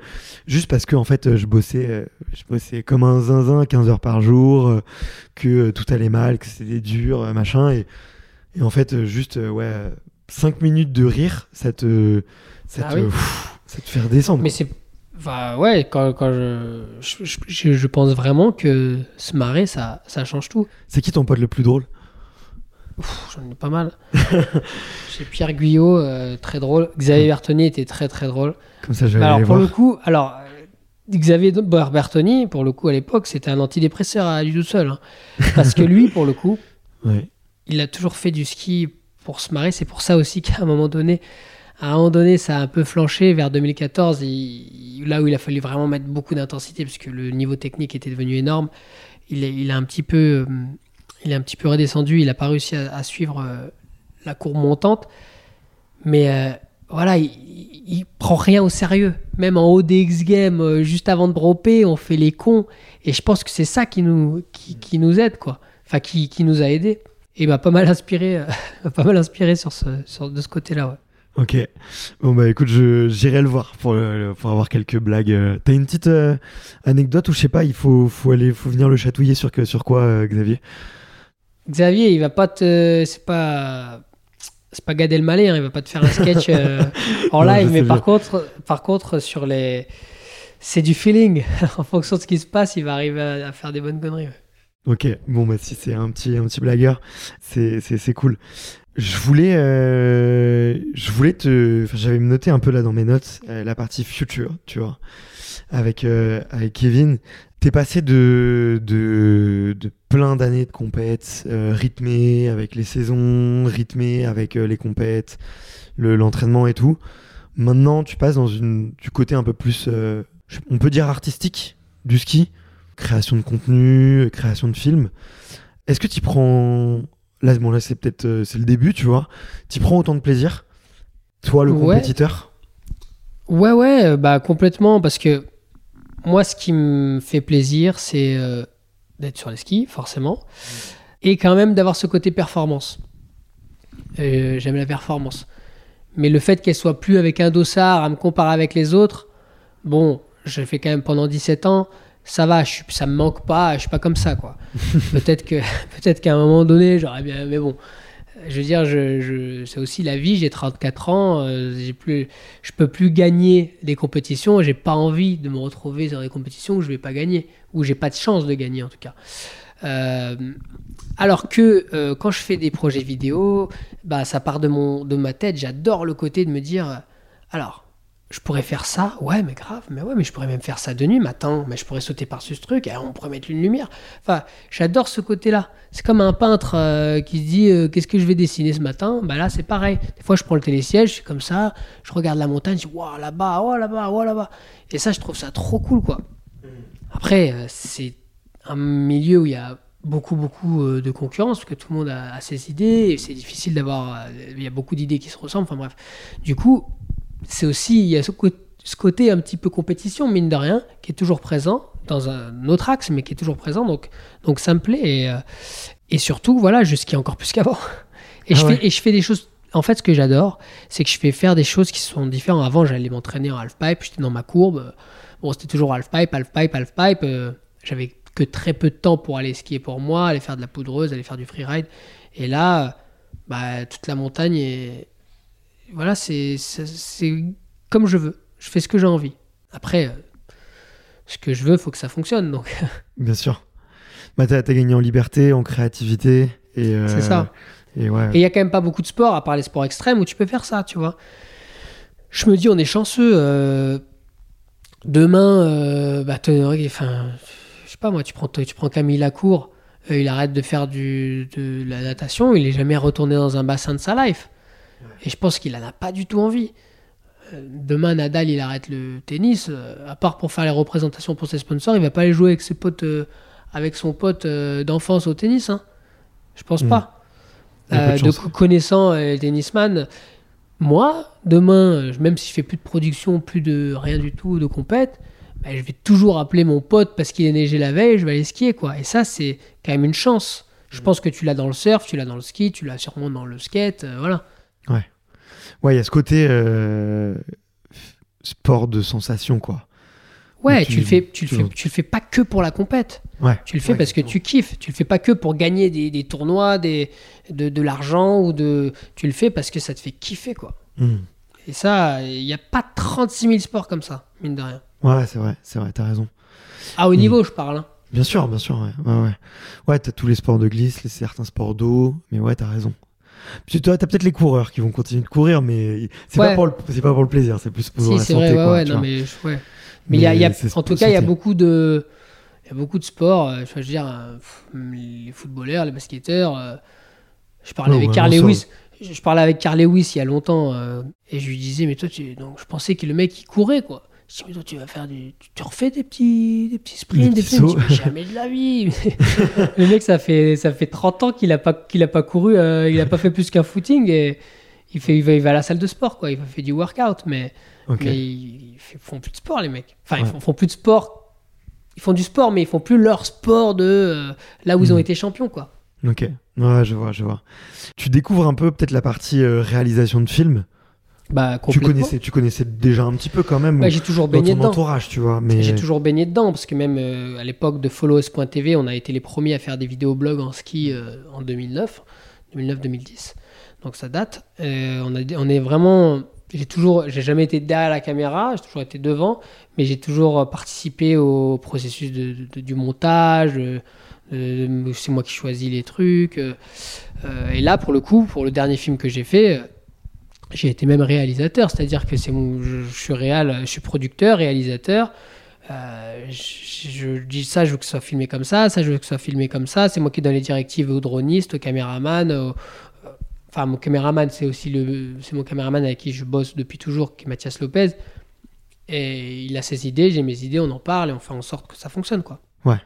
juste parce que en fait, euh, je bossais, je bossais comme un zinzin 15 heures par jour, que tout allait mal, que c'était dur, machin. Et, et, en fait, juste, ouais, 5 minutes de rire, ça te, ça, ah te, ça te fait redescendre. Mais c'est. Enfin, ouais, quand, quand je, je, je, pense vraiment que se marrer, ça, ça change tout. C'est qui ton pote le plus drôle? J'en ai pas mal. J'ai Pierre Guyot, euh, très drôle. Xavier Bertoni était très très drôle. Comme ça, je vais Alors pour le coup, alors euh, Xavier Bertoni, pour le coup à l'époque, c'était un antidépresseur à lui tout seul. Hein. Parce que lui, pour le coup, il a toujours fait du ski pour se marrer. C'est pour ça aussi qu'à un moment donné, à un moment donné, ça a un peu flanché vers 2014, là où il a fallu vraiment mettre beaucoup d'intensité, puisque le niveau technique était devenu énorme. Il, il a un petit peu euh, il est un petit peu redescendu, il n'a pas réussi à, suivre euh, la courbe montante. Mais euh, voilà, il, il, prend rien au sérieux. Même en haut des X Games, euh, juste avant de dropper, on fait les cons. Et je pense que c'est ça qui nous, qui, nous aide, quoi. Enfin, qui, qui nous a aidés. Et m'a pas mal inspiré, pas mal inspiré sur ce, sur, de ce côté-là, ouais. Ok. Bon bah écoute, j'irai le voir pour, pour avoir quelques blagues. T'as une petite anecdote ou je sais pas, il faut, faut aller, faut venir le chatouiller sur, sur quoi, Xavier? Xavier, il va pas te. C'est pas. c'est pas Gad Elmaleh, hein, il va pas te faire un sketch euh, en live, mais par contre, par contre, sur les. C'est du feeling. en fonction de ce qui se passe, il va arriver à, faire des bonnes conneries. Ok, bon, bah si c'est un petit, un petit blagueur, c'est cool. Je voulais, euh, je voulais te, j'avais noté un peu là dans mes notes euh, la partie future, tu vois, avec avec Kevin. T'es passé de, de, de plein d'années de compètes, euh, rythmées avec les saisons, rythmées avec euh, les compètes, l'entraînement et tout. Maintenant, tu passes dans une, du côté un peu plus, euh, on peut dire artistique du ski, création de contenu, création de films. Est-ce que tu prends, là, bon, là c'est peut-être c'est le début, tu vois, tu prends autant de plaisir, toi le compétiteur? Ouais, ouais, bah complètement, parce que moi, ce qui me fait plaisir, c'est euh, d'être sur les skis, forcément, et quand même d'avoir ce côté performance. Euh, j'aime la performance. Mais le fait qu'elle soit plus avec un dossard à me comparer avec les autres, bon, j'ai fait quand même pendant 17 ans, ça va, je, ça me manque pas, je suis pas comme ça, quoi. peut-être que, peut-être qu'à un moment donné, j'aurais bien, mais bon, je veux dire, c'est aussi la vie. J'ai 34 ans, euh, j'ai plus, je peux plus gagner des compétitions. J'ai pas envie de me retrouver dans des compétitions où je vais pas gagner, où j'ai pas de chance de gagner en tout cas. Euh, alors que euh, quand je fais des projets vidéo, bah ça part de mon, de ma tête. J'adore le côté de me dire, alors je pourrais faire ça, ouais, mais grave, mais ouais, mais je pourrais même faire ça de nuit, matin, mais je pourrais sauter par-dessus ce truc, et on pourrait mettre une lumière. Enfin, j'adore ce côté-là. C'est comme un peintre euh, qui se dit euh, qu'est-ce que je vais dessiner ce matin? Bah là, c'est pareil. Des fois, je prends le télésiège, je suis comme ça, je regarde la montagne, je dis waouh, là-bas, oh là-bas, oh là-bas. Et ça, je trouve ça trop cool, quoi. Après, euh, c'est un milieu où il y a beaucoup, beaucoup de concurrence, parce que tout le monde a, a ses idées, et c'est difficile d'avoir. Il y a beaucoup d'idées qui se ressemblent, enfin bref. Du coup, c'est aussi, il y a ce, côté un petit peu compétition, mine de rien, qui est toujours présent dans un autre axe, mais qui est toujours présent. Donc, donc ça me plaît. Et, euh, et surtout, voilà, je skie encore plus qu'avant. Et, je ah fais, et je fais des choses. En fait, ce que j'adore, c'est que je fais faire des choses qui sont différentes. Avant, j'allais m'entraîner en half-pipe, j'étais dans ma courbe. Bon, c'était toujours half-pipe, half-pipe, half-pipe. Euh, j'avais que très peu de temps pour aller skier pour moi, aller faire de la poudreuse, aller faire du freeride. Et là, bah, toute la montagne est, voilà, c'est comme je veux. Je fais ce que j'ai envie. Après, euh, ce que je veux, faut que ça fonctionne. Donc. Bien sûr. Bah, tu as, gagné en liberté, en créativité. Euh, c'est ça. Et il ouais. n'y a quand même pas beaucoup de sports, à part les sports extrêmes, où tu peux faire ça, tu vois. Je me dis, on est chanceux. Euh, demain, bah, enfin, je sais pas moi, tu prends, tu prends Camille Lacour, il arrête de faire du, de la natation, il est jamais retourné dans un bassin de sa life. Et je pense qu'il n'en a pas du tout envie. Euh, demain, Nadal, il arrête le tennis. Euh, à part pour faire les représentations pour ses sponsors, il va pas aller jouer avec ses potes, euh, avec son pote d'enfance au tennis. Hein. Je pense hmm. pas. de, connaissant les tennisman, moi, demain, même si je fais plus de production, plus de rien du tout, de compète, bah, je vais toujours appeler mon pote parce qu'il est neigé la veille, je vais aller skier. quoi. Et ça, c'est quand même une chance. Je hmm. pense que tu l'as dans le surf, tu l'as dans le ski, tu l'as sûrement dans le skate. voilà. Ouais. Ouais, il y a ce côté euh, sport de sensation, quoi. Ouais, tu, le fais, tu, le fais, tu le fais pas que pour la compète. Ouais. Tu le fais parce que tu kiffes. Tu le fais pas que pour gagner des, des tournois, des, de, de l'argent ou de. Tu le fais parce que ça te fait kiffer, quoi. Hmm. Et ça, il n'y a pas 36 000 sports comme ça, mine de rien. Ouais, c'est vrai, c'est vrai, t'as raison. À haut niveau, hmm. je parle. Hein. Bien sûr, bien sûr, ouais. Ouais, ouais. ouais t'as tous les sports de glisse, les, certains sports d'eau, mais ouais, t'as raison. Puis toi, t'as peut-être les coureurs qui vont continuer de courir, mais c'est pas pour le, c'est pas pour le plaisir, c'est plus pour si, la santé. Vrai, ouais, non, mais, ouais. mais, y a, y a, en tout cas, il y a beaucoup de, il y a beaucoup de sports. Euh, je veux dire, euh, les footballeurs, les basketteurs. Euh, je parlais avec Carl Lewis. Je, parlais avec Carl Lewis il y a longtemps et je lui disais, mais toi, tu, donc je pensais que le mec il courait quoi. Mais toi, tu vas faire du. Tu, refais des petits, des petits sprints, des, petits. jamais de la vie. le mec, ça fait, ça fait 30 ans qu'il n'a pas, qu'il a pas couru, euh, il n'a pas fait plus qu'un footing et il, fait, il va, il, va, à la salle de sport, quoi. Il va faire du workout, mais, mais ils, font plus de sport, les mecs. Enfin, ils font, plus de sport. Ils font du sport, mais ils font plus leur sport de euh, là où ils ont hmm. été champions, quoi. Ok, ouais, je vois, je vois. Tu découvres un peu peut-être la partie euh, réalisation de films bah, tu connaissais, tu connaissais déjà un petit peu quand même. Bah, j'ai toujours baigné dans ton entourage, tu vois. Mais j'ai toujours baigné dedans parce que même euh, à l'époque de Followers.tv, on a été les premiers à faire des vidéos blogs en ski euh, en 2009, 2009-2010. Donc ça date. on, a, on est vraiment. J'ai toujours, j'ai jamais été derrière la caméra, j'ai toujours été devant, mais j'ai toujours participé au processus de, du montage. c'est moi qui choisis les trucs. et là, pour le coup, pour le dernier film que j'ai fait, j'ai été même réalisateur, c'est-à-dire que c'est je, je, suis réal, je suis producteur, réalisateur. Euh, je, dis ça, je veux que ce soit filmé comme ça, ça, je veux que ce soit filmé comme ça. C'est moi qui donne les directives aux dronistes, aux caméramans. Euh, enfin, mon caméraman, c'est aussi le, c'est mon caméraman avec qui je bosse depuis toujours, qui est Mathias Lopez. Et il a ses idées, j'ai mes idées, on en parle et on fait en sorte que ça fonctionne, quoi. Ouais.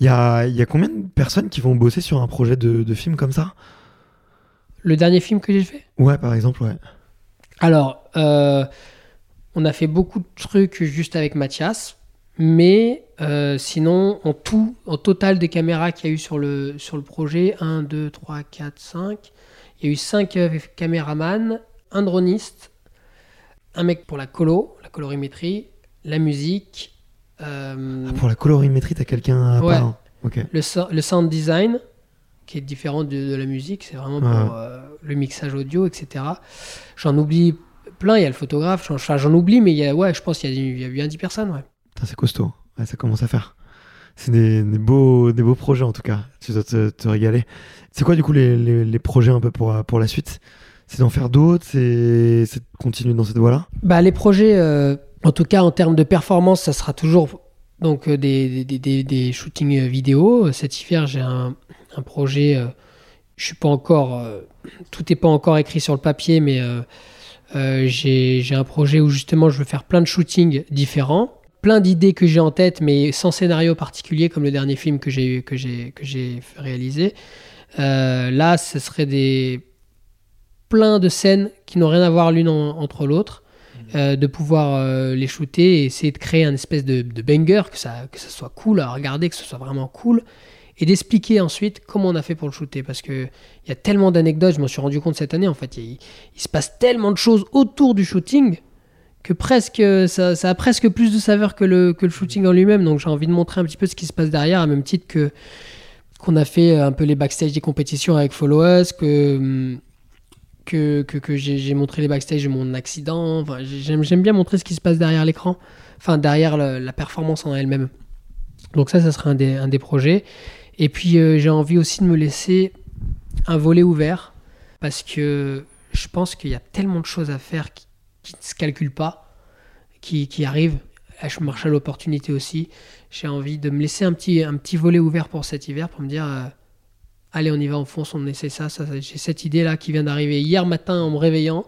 Il y a, y a combien de personnes qui vont bosser sur un projet de, de film comme ça? Le dernier film que j'ai fait? Ouais, par exemple, ouais. Alors, euh, on a fait beaucoup de trucs juste avec Mathias. Mais euh, sinon, en tout, en total des caméras qu'il y a eu sur le, sur le projet, 1, 2, 3, 4, 5, il y a eu 5 euh, caméramans, un droniste, un mec pour la colo, la colorimétrie, la musique. Euh, ah, pour la colorimétrie, t'as quelqu'un à ouais, part le, le, sound design, qui est différent de, la musique, c'est vraiment pour le mixage audio, etc. J'en oublie plein, il y a le photographe, j'en oublie, mais il y a, ouais, je pense qu'il y, y, a eu 10 personnes. Ouais c'est costaud. ça commence à faire. C'est des, beaux, des beaux projets en tout cas. Tu dois te, régaler. C'est quoi du coup les, projets un peu pour, pour la suite? C'est d'en faire d'autres? C'est de continuer dans cette voie-là? Bah, Les projets, euh, en tout cas en termes de performance, ça sera toujours donc, euh, des, des, des, shootings euh, vidéo. Cet hiver, j'ai un, un, projet. je suis pas encore. tout n'est pas encore écrit sur le papier, mais j'ai un projet où justement je veux faire plein de shootings différents plein d'idées que j'ai en tête, mais sans scénario particulier, comme le dernier film que j'ai que j'ai que j'ai réalisé. Euh, là, ce serait des plein de scènes qui n'ont rien à voir l'une entre l'autre, mmh. euh, de pouvoir euh, les shooter et essayer de créer un espèce de, banger, que ça que ça soit cool à regarder, que ce soit vraiment cool, et d'expliquer ensuite comment on a fait pour le shooter, parce que il y a tellement d'anecdotes, je m'en suis rendu compte cette année en fait, il, se passe tellement de choses autour du shooting que presque ça, a presque plus de saveur que le, que le shooting en lui-même. Donc j'ai envie de montrer un petit peu ce qui se passe derrière, à même titre que qu'on a fait un peu les backstage des compétitions avec Follow Us, que, que, que, j'ai montré les backstage de mon accident. Enfin, J'aime bien montrer ce qui se passe derrière l'écran, enfin derrière la, performance en elle-même. Donc ça, ça serait un des, un des projets. Et puis euh, j'ai envie aussi de me laisser un volet ouvert, parce que je pense qu'il y a tellement de choses à faire qui, qui ne se calcule pas, qui, qui arrive. Je marche à l'opportunité aussi. J'ai envie de me laisser un petit, un petit volet ouvert pour cet hiver pour me dire euh, allez, on y va, on fonce, on essaie ça. ça, J'ai cette idée-là qui vient d'arriver hier matin en me réveillant,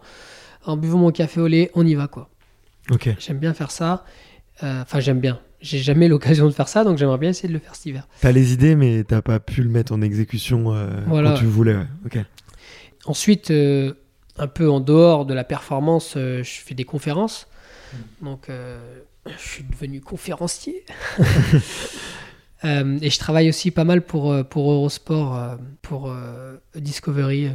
en buvant mon café au lait, on y va quoi. Ok. J'aime bien faire ça. Euh, enfin, j'aime bien. J'ai jamais l'occasion de faire ça, donc j'aimerais bien essayer de le faire cet hiver. T'as les idées, mais t'as pas pu le mettre en exécution euh, quand tu voulais. Ok. Ensuite, un peu en dehors de la performance, euh, je fais des conférences. Mm. Donc, euh, je suis devenu conférencier. Euh, et je travaille aussi pas mal pour, pour Eurosport, pour Discovery,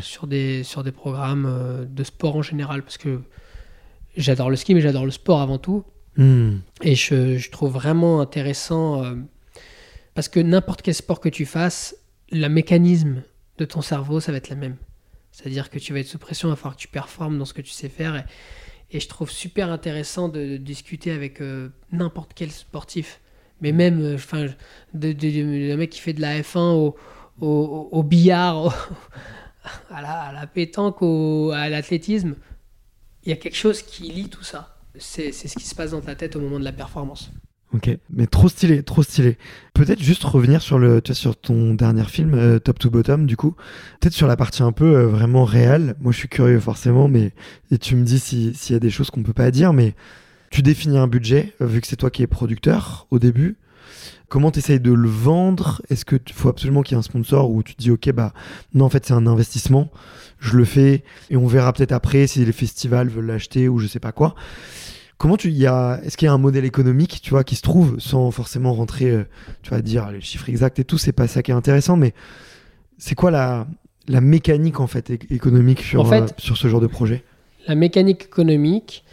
sur, des, sur des programmes de sport en général, parce que j'adore le ski, mais j'adore le sport avant tout. Mm. Et je, trouve vraiment intéressant, parce que n'importe quel sport que tu fasses, le mécanisme de ton cerveau, ça va être la même. C'est-à-dire que tu vas être sous pression, il va falloir que tu performes dans ce que tu sais faire. Et, je trouve super intéressant de, discuter avec euh, n'importe quel sportif. Mais même, euh, enfin, mec qui fait de la F1 au, au, billard, à, la, à, la, pétanque, à l'athlétisme, il y a quelque chose qui lie tout ça. C'est ce qui se passe dans ta tête au moment de la performance. Ok, mais trop stylé, trop stylé. Peut-être juste revenir sur le, tu vois, sur ton dernier film, euh, Top to Bottom, du coup. Peut-être sur la partie un peu euh, vraiment réelle. Moi, je suis curieux forcément, mais et tu me dis s'il y a des choses qu'on peut pas dire, mais tu définis un budget, euh, vu que c'est toi qui es producteur au début. Comment tu essayes de le vendre? Est-ce qu'il faut absolument qu'il y ait un sponsor ou tu te dis, ok, bah non, en fait, c'est un investissement, je le fais et on verra peut-être après si les festivals veulent l'acheter ou je sais pas quoi. Comment tu y a Est-ce qu'il y a un modèle économique, tu vois, qui se trouve sans forcément rentrer, euh, tu vas dire les chiffres exacts et tout, c'est pas ça qui est intéressant, mais c'est quoi la, la mécanique en fait économique sur, euh, sur ce genre de projet? La mécanique économique,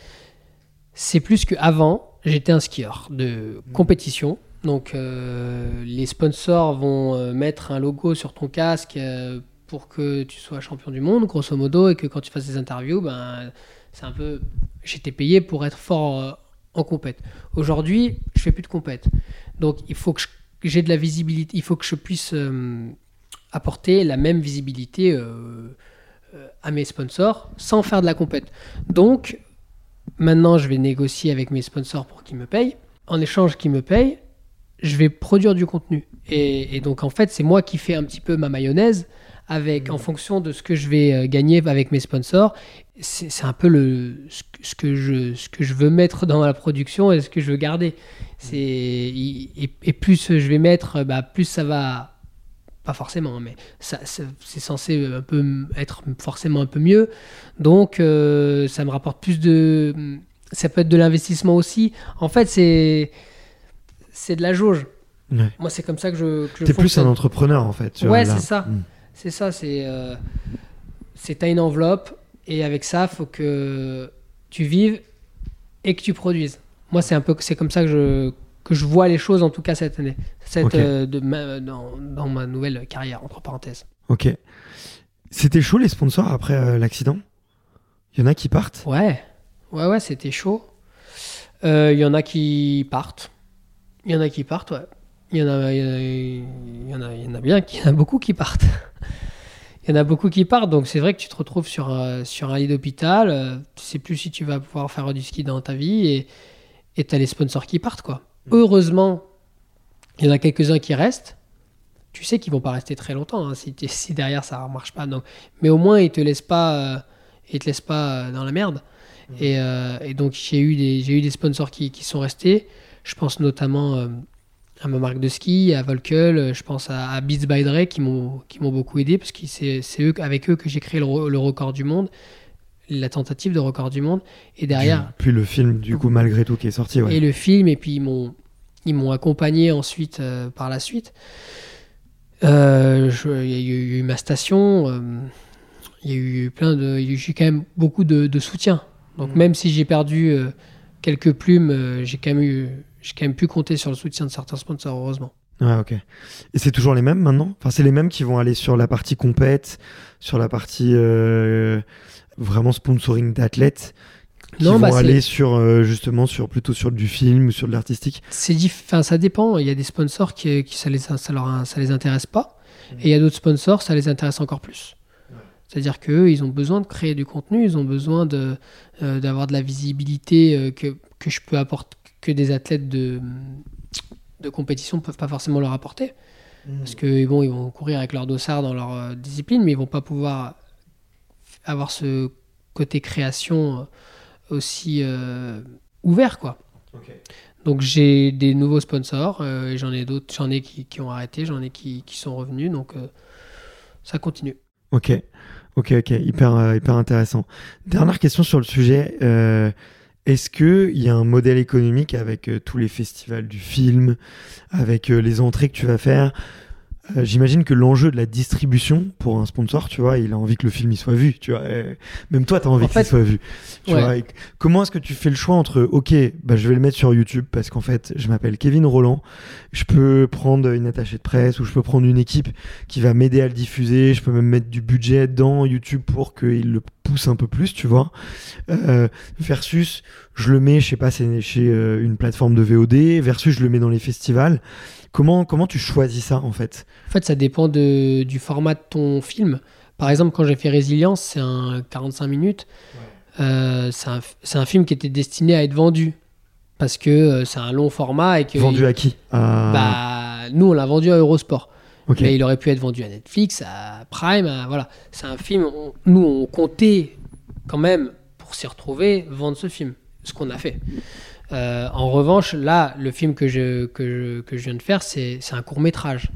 c'est plus qu'avant, j'étais un skieur de compétition. Donc euh, les sponsors vont mettre un logo sur ton casque pour que tu sois champion du monde, grosso modo, et que quand tu fasses des interviews, ben, c'est un peu. J'étais payé pour être fort euh, en compète. Aujourd'hui, je fais plus de compète. Donc, il faut que j'ai de la visibilité, il faut que je puisse euh, apporter la même visibilité euh, à mes sponsors sans faire de la compète. Donc, maintenant, je vais négocier avec mes sponsors pour qu'ils me payent. En échange qu'ils me payent, je vais produire du contenu. Et, donc, en fait, c'est moi qui fais un petit peu ma mayonnaise avec, en fonction de ce que je vais euh, gagner avec mes sponsors. C'est un peu le, ce, que je, ce que je veux mettre dans la production et ce que je veux garder. Et, et, plus je vais mettre, bah, plus ça va. Pas forcément, mais c'est censé un peu être forcément un peu mieux. Donc, euh, ça me rapporte plus de. Ça peut être de l'investissement aussi. En fait, c'est c'est de la jauge. Moi, c'est comme ça que je. Tu es plus un entrepreneur en fait. Ouais, c'est ça. Hmm. C'est ça. C'est. Euh, c'est t'as une enveloppe et avec ça, faut que tu vives et que tu produises. Moi, c'est un peu, c'est comme ça que je que je vois les choses en tout cas cette année, cette euh, de dans, dans, ma nouvelle carrière entre parenthèses. Ok. C'était chaud les sponsors après euh, l'accident? Il y en a qui partent? Ouais, ouais, ouais, c'était chaud. Il y en a qui partent. Il y en a qui partent, ouais. Il y en a, il y en a, il y en a bien, il y en a beaucoup qui partent. il y en a beaucoup qui partent, donc c'est vrai que tu te retrouves sur, euh, sur un lit d'hôpital, euh, tu sais plus si tu vas pouvoir faire du ski dans ta vie, et et tu as les sponsors qui partent, quoi. Mm. Heureusement, il y en a quelques-uns qui restent. Tu sais qu'ils vont pas rester très longtemps, hein, si, si, derrière ça ne marche pas. Donc, mais au moins, ils te laissent pas, euh, ils te laissent pas dans la merde. Mm. Et, et, donc, j'ai eu, des, eu des sponsors qui, qui sont restés. Je pense notamment euh, à ma marque de ski, à Volkel, euh, je pense à, Beats by Dre qui m'ont beaucoup aidé parce que c'est eux, avec eux que j'ai créé le, record du monde, la tentative de record du monde. Et derrière. Puis le film, du coup, malgré tout, qui est sorti. Et le film, et puis ils m'ont accompagné ensuite euh, par la suite. Il y, a eu ma station, il y a eu plein de. J'ai quand même beaucoup de, soutien. Donc mm. même si j'ai perdu quelques plumes, j'ai quand même eu j'ai quand même pu compter sur le soutien de certains sponsors, heureusement. Ouais, ok. Et c'est toujours les mêmes maintenant? Enfin, c'est les mêmes qui vont aller sur la partie compète, sur la partie euh, vraiment sponsoring d'athlètes, qui vont bah, aller sur euh, justement sur plutôt sur du film ou sur de l'artistique. C'est enfin, ça dépend. Il y a des sponsors qui, qui ça les ça, leur, ça les intéresse pas, mmh. et il y a d'autres sponsors ça les intéresse encore plus. C'est-à-dire qu'eux, ils ont besoin de créer du contenu, ils ont besoin de, euh, d'avoir de la visibilité que, que je peux apporter, que des athlètes de, de compétition ne peuvent pas forcément leur apporter. Hmm. Parce que bon, ils vont courir avec leur dossard dans leur euh, discipline, mais ils vont pas pouvoir avoir ce côté création euh, aussi euh, ouvert, quoi. Donc j'ai des nouveaux sponsors, et j'en ai d'autres, j'en ai qui, qui, ont arrêté, j'en ai qui, qui, sont revenus, donc ça continue. Ok, ok, ok, hyper, hyper intéressant. Dernière question sur le sujet. Est-ce qu'il y a un modèle économique avec euh, tous les festivals du film, avec euh, les entrées que tu vas faire? Euh, j'imagine que l'enjeu de la distribution pour un sponsor, tu vois, il a envie que le film il soit vu, tu vois. même toi, tu as envie qu'il soit vu. comment est-ce que tu fais le choix entre, ok, bah, je vais le mettre sur YouTube parce qu'en fait, je m'appelle Kevin Roland, je peux prendre une attachée de presse ou je peux prendre une équipe qui va m'aider à le diffuser, je peux même mettre du budget dans YouTube pour qu'il le pousse un peu plus, tu vois. Euh, versus, je le mets, je sais pas, c'est chez euh, une plateforme de VOD, versus je le mets dans les festivals. Comment, comment tu choisis ça en fait? En fait, ça dépend de, du format de ton film. Par exemple, quand j'ai fait Résilience, c'est un 45 minutes. Euh, c'est un, un, film qui était destiné à être vendu. Parce que euh, c'est un long format. Et que vendu à qui? Bah, Nous, on l'a vendu à Eurosport. Mais il aurait pu être vendu à Netflix, à Prime. voilà. C'est un film. nous, on comptait quand même, pour s'y retrouver, vendre ce film. Ce qu'on a fait. Euh, en revanche, là, le film que je, que je, viens de faire, c'est un court métrage.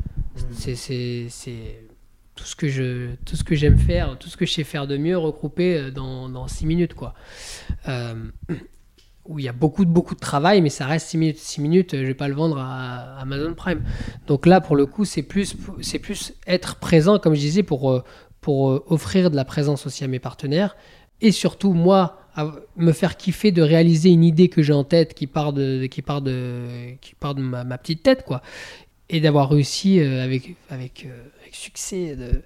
C'est tout ce que je tout ce que j'aime faire, tout ce que je sais faire de mieux regroupé euh, dans, dans six minutes quoi. Euh, où il y a beaucoup de beaucoup de travail, mais ça reste six minutes. Six minutes, je vais pas le vendre à Amazon Prime. Donc là, pour le coup, c'est plus c'est plus être présent, comme je disais, pour pour offrir de la présence aussi à mes partenaires et surtout moi me faire kiffer de réaliser une idée que j'ai en tête qui part de, qui part de, qui part de ma, petite tête, quoi. Et d'avoir réussi euh, avec, avec, euh, avec, succès de,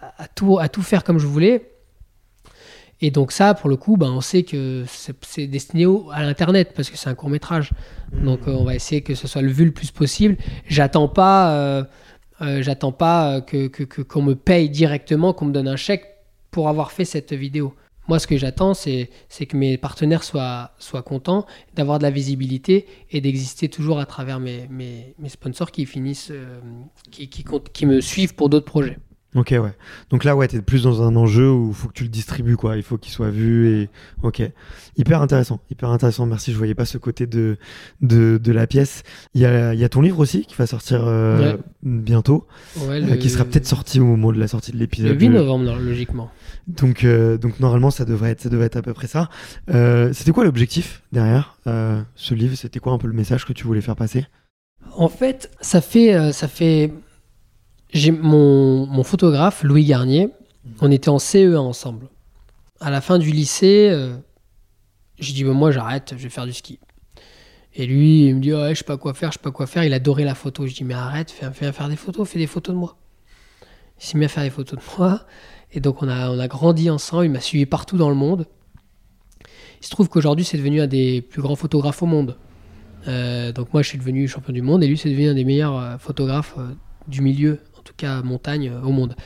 à, tout, à tout faire comme je voulais. Et donc ça, pour le coup, ben, on sait que c'est destiné à l'internet parce que c'est un court métrage. Mmh. Donc on va essayer que ce soit le vu le plus possible. J'attends pas, j'attends pas que qu'on me paye directement, qu'on me donne un chèque pour avoir fait cette vidéo. Moi, ce que j'attends, c'est que mes partenaires soient, soient contents, d'avoir de la visibilité et d'exister toujours à travers mes, mes, mes, sponsors qui finissent, euh, qui, qui, qui, me suivent pour d'autres projets. Ok, ouais. Donc là, ouais, t'es plus dans un enjeu où il faut que tu le distribues, quoi. Il faut qu'il soit vu et. Ok. Hyper intéressant, hyper intéressant. Merci. Je voyais pas ce côté de, de, de la pièce. Il y a, y a, ton livre aussi qui va sortir euh, bientôt, euh, qui sera peut-être sorti au moment de la sortie de l'épisode. Le 8 novembre, logiquement. Donc, euh, donc normalement, ça devrait être, ça être à peu près ça. C'était quoi l'objectif derrière ce livre? C'était quoi un peu le message que tu voulais faire passer? En fait, ça fait, ça fait j'ai mon, mon, photographe, Louis Garnier, on était en CE1 ensemble. À la fin du lycée, euh, j'ai dit, bah, moi j'arrête, je vais faire du ski. Et lui, il me dit, ouais, je sais pas quoi faire, je sais pas quoi faire. Il adorait la photo. Je dis, mais arrête, fais, fais faire des photos, fais des photos de moi. Il s'est mis à faire des photos de moi. Et donc on a, on a grandi ensemble, il m'a suivi partout dans le monde. Il se trouve qu'aujourd'hui, c'est devenu un des plus grands photographes au monde. Euh, donc moi, je suis devenu champion du monde et lui, c'est devenu un des meilleurs euh, photographes du milieu en tout cas montagne euh, au monde.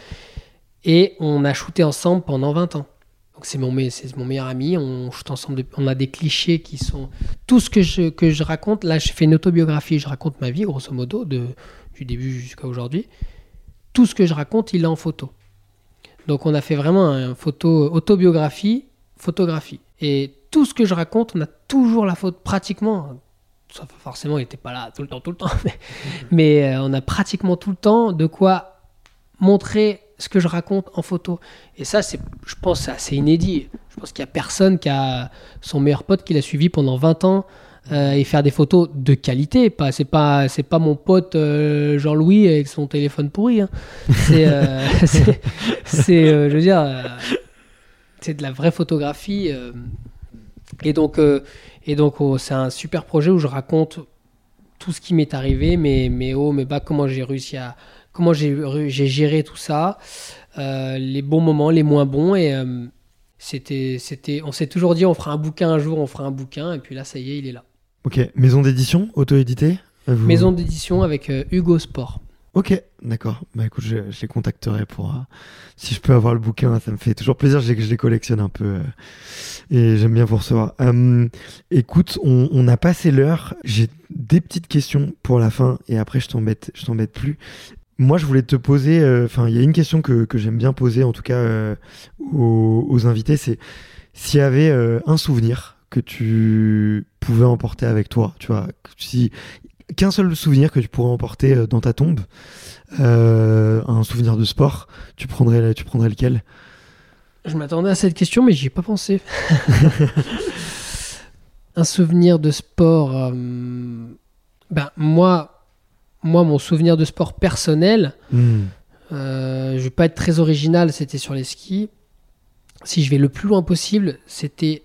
Et on a shooté ensemble pendant 20 ans. Donc c'est mon, meilleur ami, on shoot ensemble, on a des clichés qui sont... Tout ce que je, que je raconte, là je fais une autobiographie, je raconte ma vie grosso modo, de, du début jusqu'à aujourd'hui. Tout ce que je raconte, il est en photo. Donc on a fait vraiment une photo, autobiographie, photographie. Et tout ce que je raconte, on a toujours la photo, pratiquement, forcément, il n'était pas là tout le temps, tout le temps, mais, euh, on a pratiquement tout le temps de quoi montrer ce que je raconte en photo. Et ça, c'est, je pense, c'est assez inédit. Je pense qu'il n'y a personne qui a son meilleur pote qui l'a suivi pendant 20 ans euh, et faire des photos de qualité. Pas, c'est pas, c'est pas mon pote euh, Jean-Louis avec son téléphone pourri. Hein. C'est, c'est, je veux dire, c'est de la vraie photographie. et donc, et donc, oh, c'est un super projet où je raconte tout ce qui m'est arrivé, mes, mes hauts, mes bas, comment j'ai réussi à. comment j'ai géré tout ça, euh, les bons moments, les moins bons. Et euh, c'était, c'était, on s'est toujours dit, on fera un bouquin un jour, on fera un bouquin. Et puis là, ça y est, il est là. Ok. Maison d'édition, auto-édité Maison d'édition avec euh, Hugo Sport. Ok, d'accord. Bah écoute, je, les contacterai pour euh, si je peux avoir le bouquin, ça me fait toujours plaisir. Je, je les collectionne un peu euh, et j'aime bien vous recevoir. Écoute, on, a passé l'heure. J'ai des petites questions pour la fin et après je t'embête, je t'embête plus. Moi, je voulais te poser. Euh, enfin, il y a une question que, que j'aime bien poser, en tout cas aux, aux, invités, c'est s'il y avait un souvenir que tu pouvais emporter avec toi, tu vois, si qu'un seul souvenir que tu pourrais emporter euh, dans ta tombe, euh, un souvenir de sport, tu prendrais, tu prendrais lequel? Je m'attendais à cette question, mais j'y ai pas pensé. un souvenir de sport. Euh, ben moi, moi, mon souvenir de sport personnel, hmm. je vais pas être très original, c'était sur les skis. Si je vais le plus loin possible, c'était,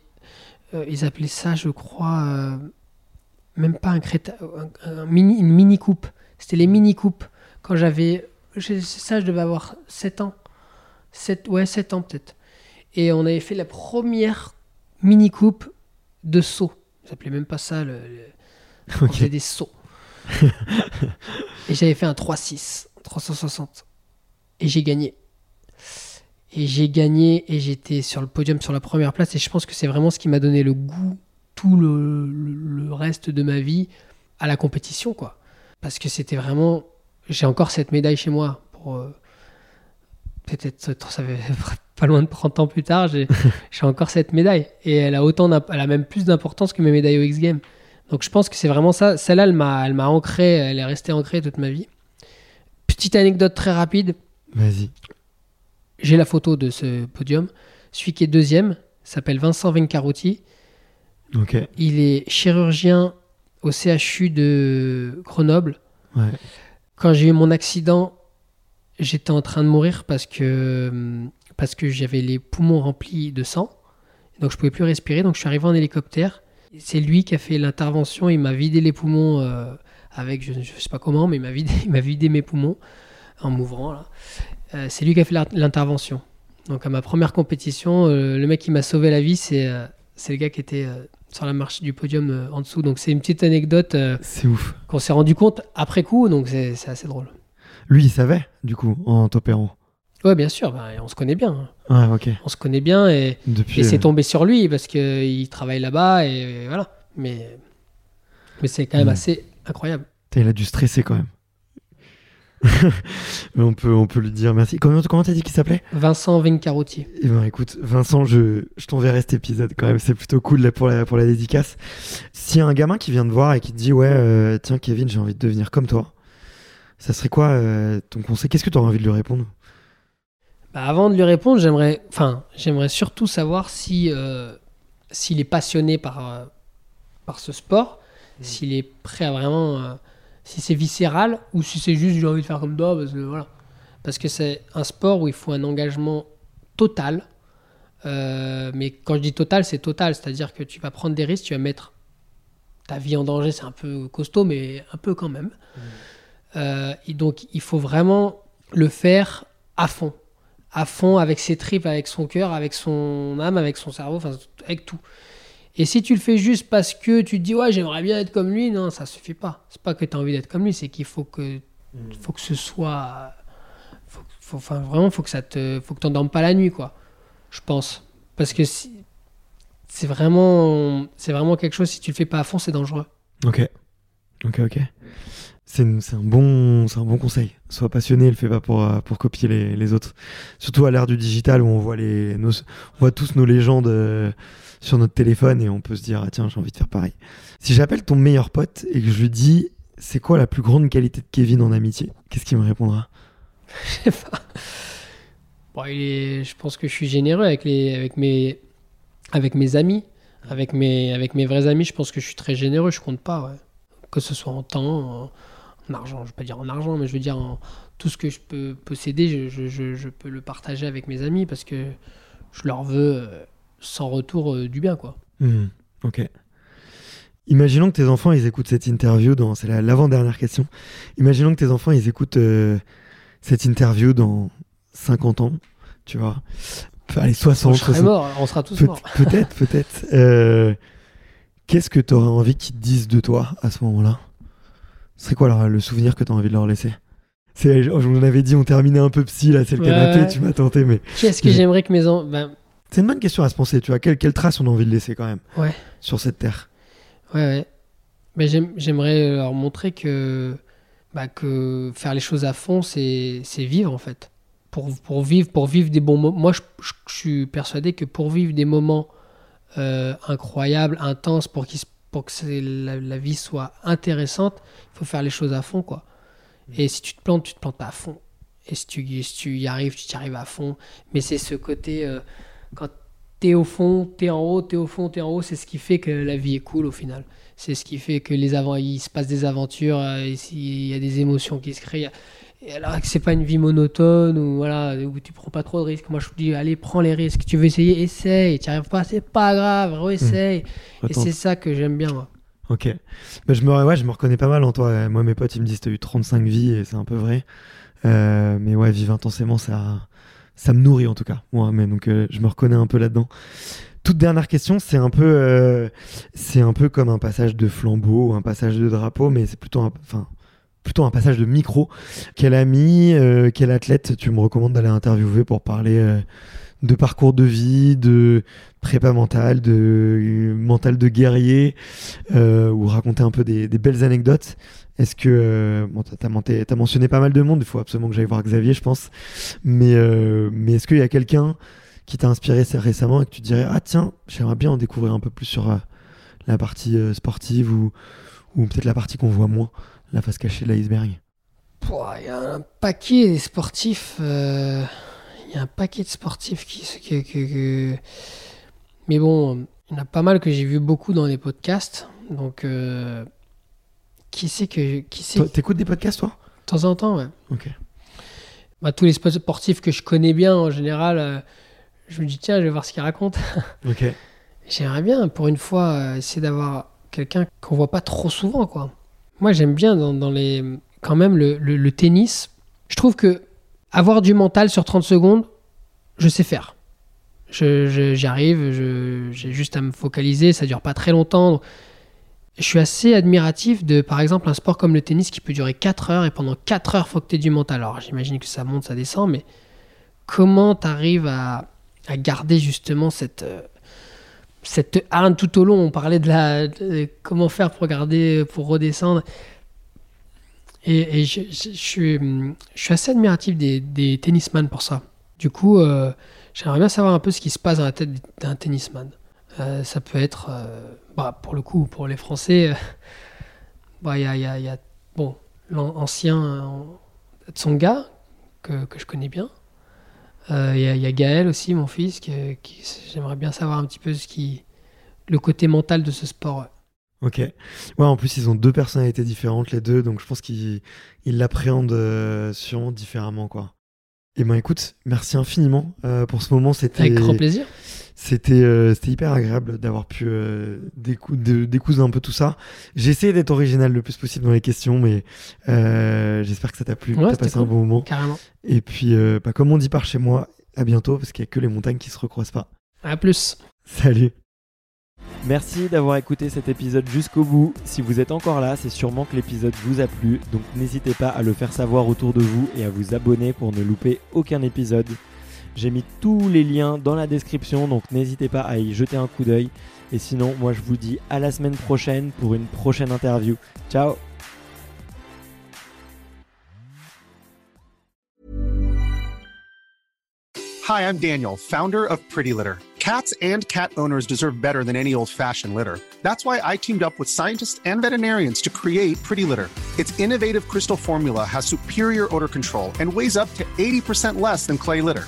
ils appelaient ça, je crois même pas un créta, un, mini, une mini coupe. C'était les mini coupes. Quand j'avais, ça, je devais avoir 7 ans. 7, ouais, 7 ans peut-être. Et on avait fait la première mini coupe de saut. Ça s'appelait même pas ça. Le, On faisait des sauts. et j'avais fait un 3-6, 360. Et j'ai gagné. Et j'ai gagné et j'étais sur le podium sur la première place. Et je pense que c'est vraiment ce qui m'a donné le goût tout le, reste de ma vie à la compétition, quoi. Parce que c'était vraiment. J'ai encore cette médaille chez moi. Pour euh, peut-être ça fait pas loin de 30 ans plus tard, j'ai encore cette médaille et elle a autant, elle a même plus d'importance que mes médailles au X Games. Donc je pense que c'est vraiment ça. Celle-là, elle m'a, elle m'a ancré, elle est restée ancrée toute ma vie. Petite anecdote très rapide. Vas-y. J'ai la photo de ce podium. Celui qui est deuxième s'appelle Vincent Vencarotti. Il est chirurgien au CHU de Grenoble. Quand j'ai eu mon accident, j'étais en train de mourir parce que, parce que j'avais les poumons remplis de sang. Donc je pouvais plus respirer. Donc je suis arrivé en hélicoptère. C'est lui qui a fait l'intervention. Il m'a vidé les poumons euh, avec, je ne sais pas comment, mais il m'a vidé, vidé mes poumons en m'ouvrant. Euh, c'est lui qui a fait l'intervention. Donc à ma première compétition, euh, le mec qui m'a sauvé la vie, c'est c'est le gars qui était sur la marche du podium en dessous. Donc c'est une petite anecdote. ouf. Qu'on s'est rendu compte après coup, donc c'est assez drôle. Lui, il savait, du coup, en t'opérant Ouais, bien sûr, bah, on se connaît bien. Ouais, ok. On se connaît bien et, et c'est tombé sur lui parce qu'il travaille là-bas et, voilà. Mais, mais c'est quand même hmm. assez incroyable. il a dû stresser quand même. Mais on peut, on peut lui dire merci. Comment, comment t'as dit qu'il s'appelait? Vincent Vincarotti. Eh ben, écoute, Vincent, je, je t'enverrai cet épisode quand même. C'est plutôt cool là, pour, la, pour la dédicace. S'il y a un gamin qui vient te voir et qui te dit Ouais, euh, tiens, Kevin, j'ai envie de devenir comme toi, ça serait quoi euh, ton conseil? Qu'est-ce que tu aurais envie de lui répondre? Bah, Avant de lui répondre, j'aimerais, enfin, j'aimerais surtout savoir si, euh, s'il est passionné par, par ce sport, mmh. s'il est prêt à vraiment si c'est viscéral ou si c'est juste j'ai envie de faire comme toi parce que voilà. Parce que c'est un sport où il faut un engagement total. Euh, mais quand je dis total c'est total. C'est à dire que tu vas prendre des risques tu vas mettre ta vie en danger c'est un peu costaud mais un peu quand même. Euh, et donc il faut vraiment le faire à fond. À fond avec ses tripes avec son cœur avec son âme avec son cerveau enfin avec tout et si tu le fais juste parce que tu te dis, ouais, j'aimerais bien être comme lui, non, ça suffit pas. C'est pas que tu as envie d'être comme lui, c'est qu'il faut que, hmm. faut que ce soit. Faut, enfin, vraiment, faut que ça te. Faut que t'endormes pas la nuit, quoi. Je pense. Parce que si, c'est vraiment, c'est vraiment quelque chose, si tu le fais pas à fond, c'est dangereux. Ok. Ok, ok. C'est un, bon, un bon conseil. Sois passionné, le fais pas pour, euh, pour copier les, les autres. Surtout à l'ère du digital où on voit, les, on voit tous nos légendes. Euh, sur notre téléphone et on peut se dire, ah, tiens, j'ai envie de faire pareil. Si j'appelle ton meilleur pote et que je lui dis, c'est quoi la plus grande qualité de Kevin en amitié? Qu'est-ce qu'il me répondra? Je sais pas. Bon, je pense que je suis généreux avec, les, avec, mes, avec mes amis. Avec mes, avec mes vrais amis, je pense que je suis très généreux, je compte pas. Que ce soit en temps, en, argent, je vais pas dire en argent, mais je veux dire en tout ce que je peux posséder, je, je, je, peux le partager avec mes amis parce que je leur veux euh, sans retour euh, du bien, quoi. Hmm, ok. Imaginons que tes enfants, ils écoutent cette interview dans... C'est l'avant-dernière question. Imaginons que tes enfants, ils écoutent euh, cette interview dans 50 ans, tu vois. Allez, 60. On mort, on sera tous morts. Peut-être, peut-être. Euh, qu'est-ce que tu aurais envie qu'ils te disent de toi à ce moment-là? C'est quoi le souvenir que tu as envie de leur laisser? C'est, je en avais dit, on terminait un peu psy, là, c'est le canapé, tu m'as tenté, mais... Qu'est-ce que j'aimerais que mes enfants... Ben, c'est une bonne question à se penser, tu vois. Quelle, quelle trace on a envie de laisser quand même ouais. sur cette terre? Ouais, ouais. Mais j'aimerais leur montrer que, bah, que faire les choses à fond, c'est vivre en fait. Pour, pour, vivre, pour vivre des bons moments. Moi, je, suis persuadé que pour vivre des moments euh, incroyables, intenses, pour, pour que la, la, vie soit intéressante, il faut faire les choses à fond, quoi. Et si tu te plantes, tu te plantes pas à fond. Et si tu, si tu y arrives, tu y arrives à fond. Mais c'est ce côté. Euh, quand t'es au fond, t'es en haut, t'es au fond, t'es en haut, c'est ce qui fait que la vie est cool au final. C'est ce qui fait que les avant il se passe des aventures, euh, il y a des émotions qui se créent. Et alors que c'est pas une vie monotone ou voilà où tu prends pas trop de risques. Moi je te dis allez prends les risques. Tu veux essayer, essaye. Tu arrives pas, c'est pas grave, essaye. Mmh. Et c'est ça que j'aime bien moi. Ok. Bah, je, me, ouais, je me reconnais pas mal en toi. Moi mes potes ils me disent t'as eu 35 vies et c'est un peu vrai. Euh, mais ouais, vivre intensément ça ça me nourrit en tout cas, moi, mais donc euh, je me reconnais un peu là-dedans. Toute dernière question, c'est un peu, euh, c'est un peu comme un passage de flambeau, un passage de drapeau, mais c'est plutôt, enfin, plutôt un passage de micro. Quel ami, euh, quel athlète tu me recommandes d'aller interviewer pour parler de parcours de vie, de prépa mentale, de mental de guerrier, ou raconter un peu des belles anecdotes? Est-ce que. Euh, bon, t'as, as mentionné pas mal de monde, il faut absolument que j'aille voir Xavier, je pense. Mais, euh, est-ce qu'il y a quelqu'un qui t'a inspiré récemment et que tu dirais Ah, tiens, j'aimerais bien en découvrir un peu plus sur euh, la partie sportive ou, peut-être la partie qu'on voit moins, la face cachée de l'iceberg? Il y a un paquet sportifs. Il y a un paquet de sportifs qui. qui, Mais bon, il y en a pas mal que j'ai vu beaucoup dans les podcasts. Donc. Qui c'est que. Qui c'est T'écoutes des podcasts, toi? De temps en temps, ouais. Ok. Bah, tous les sportifs que je connais bien, en général, euh, je me dis, tiens, je vais voir ce qu'ils racontent. ok. J'aimerais bien, pour une fois, euh, essayer d'avoir quelqu'un qu'on voit pas trop souvent, quoi. Moi, j'aime bien dans, les. Quand même, le, le, tennis, je trouve que avoir du mental sur 30 secondes, je sais faire. J'y arrive, j'ai juste à me focaliser, ça dure pas très longtemps. Je suis assez admiratif de, par exemple, un sport comme le tennis qui peut durer 4 heures et pendant 4 heures, faut que tu aies du mental. Alors j'imagine que ça monte, ça descend, mais comment tu arrives à, garder justement cette, euh, cette harne tout au long? On parlait de, la, comment faire pour garder, pour redescendre. Et, je, suis, je suis assez admiratif des, des tennisman pour ça. Du coup, euh, j'aimerais bien savoir un peu ce qui se passe dans la tête d'un tennisman. Euh, ça peut être, euh, bah, pour le coup, pour les Français, bah, il y, a, y, a, bon, l'ancien Tsonga, que, que, je connais bien. Il y, y, a Gaël aussi, mon fils, qui, j'aimerais bien savoir un petit peu ce qui, le côté mental de ce sport. Ok. Ouais, en plus, ils ont deux personnalités différentes, les deux, donc je pense qu'ils l'appréhendent euh, sûrement différemment, quoi. Et eh ben écoute, merci infiniment euh, pour ce moment. C'était avec grand plaisir. C'était euh, c'était hyper agréable d'avoir pu découser un peu tout ça. J'ai essayé d'être original le plus possible dans les questions, mais j'espère que ça t'a plu, ouais, t'as passé un bon moment. Carrément. Et puis, bah, comme on dit par chez moi, à bientôt, parce qu'il n'y a que les montagnes qui se recroisent pas. À plus. Salut. Merci d'avoir écouté cet épisode jusqu'au bout. Si vous êtes encore là, c'est sûrement que l'épisode vous a plu, donc n'hésitez pas à le faire savoir autour de vous et à vous abonner pour ne louper aucun épisode. J'ai mis tous les liens dans la description, donc n'hésitez pas à y jeter un coup d'œil. Et sinon, moi je vous dis à la semaine prochaine pour une prochaine interview. Ciao Hi, I'm Daniel, founder of Pretty Litter. Cats and cat owners deserve better than any old-fashioned litter. That's why I teamed up with scientists and veterinarians to create Pretty Litter. Its innovative crystal formula has superior odor control and weighs up to 80% less than clay litter.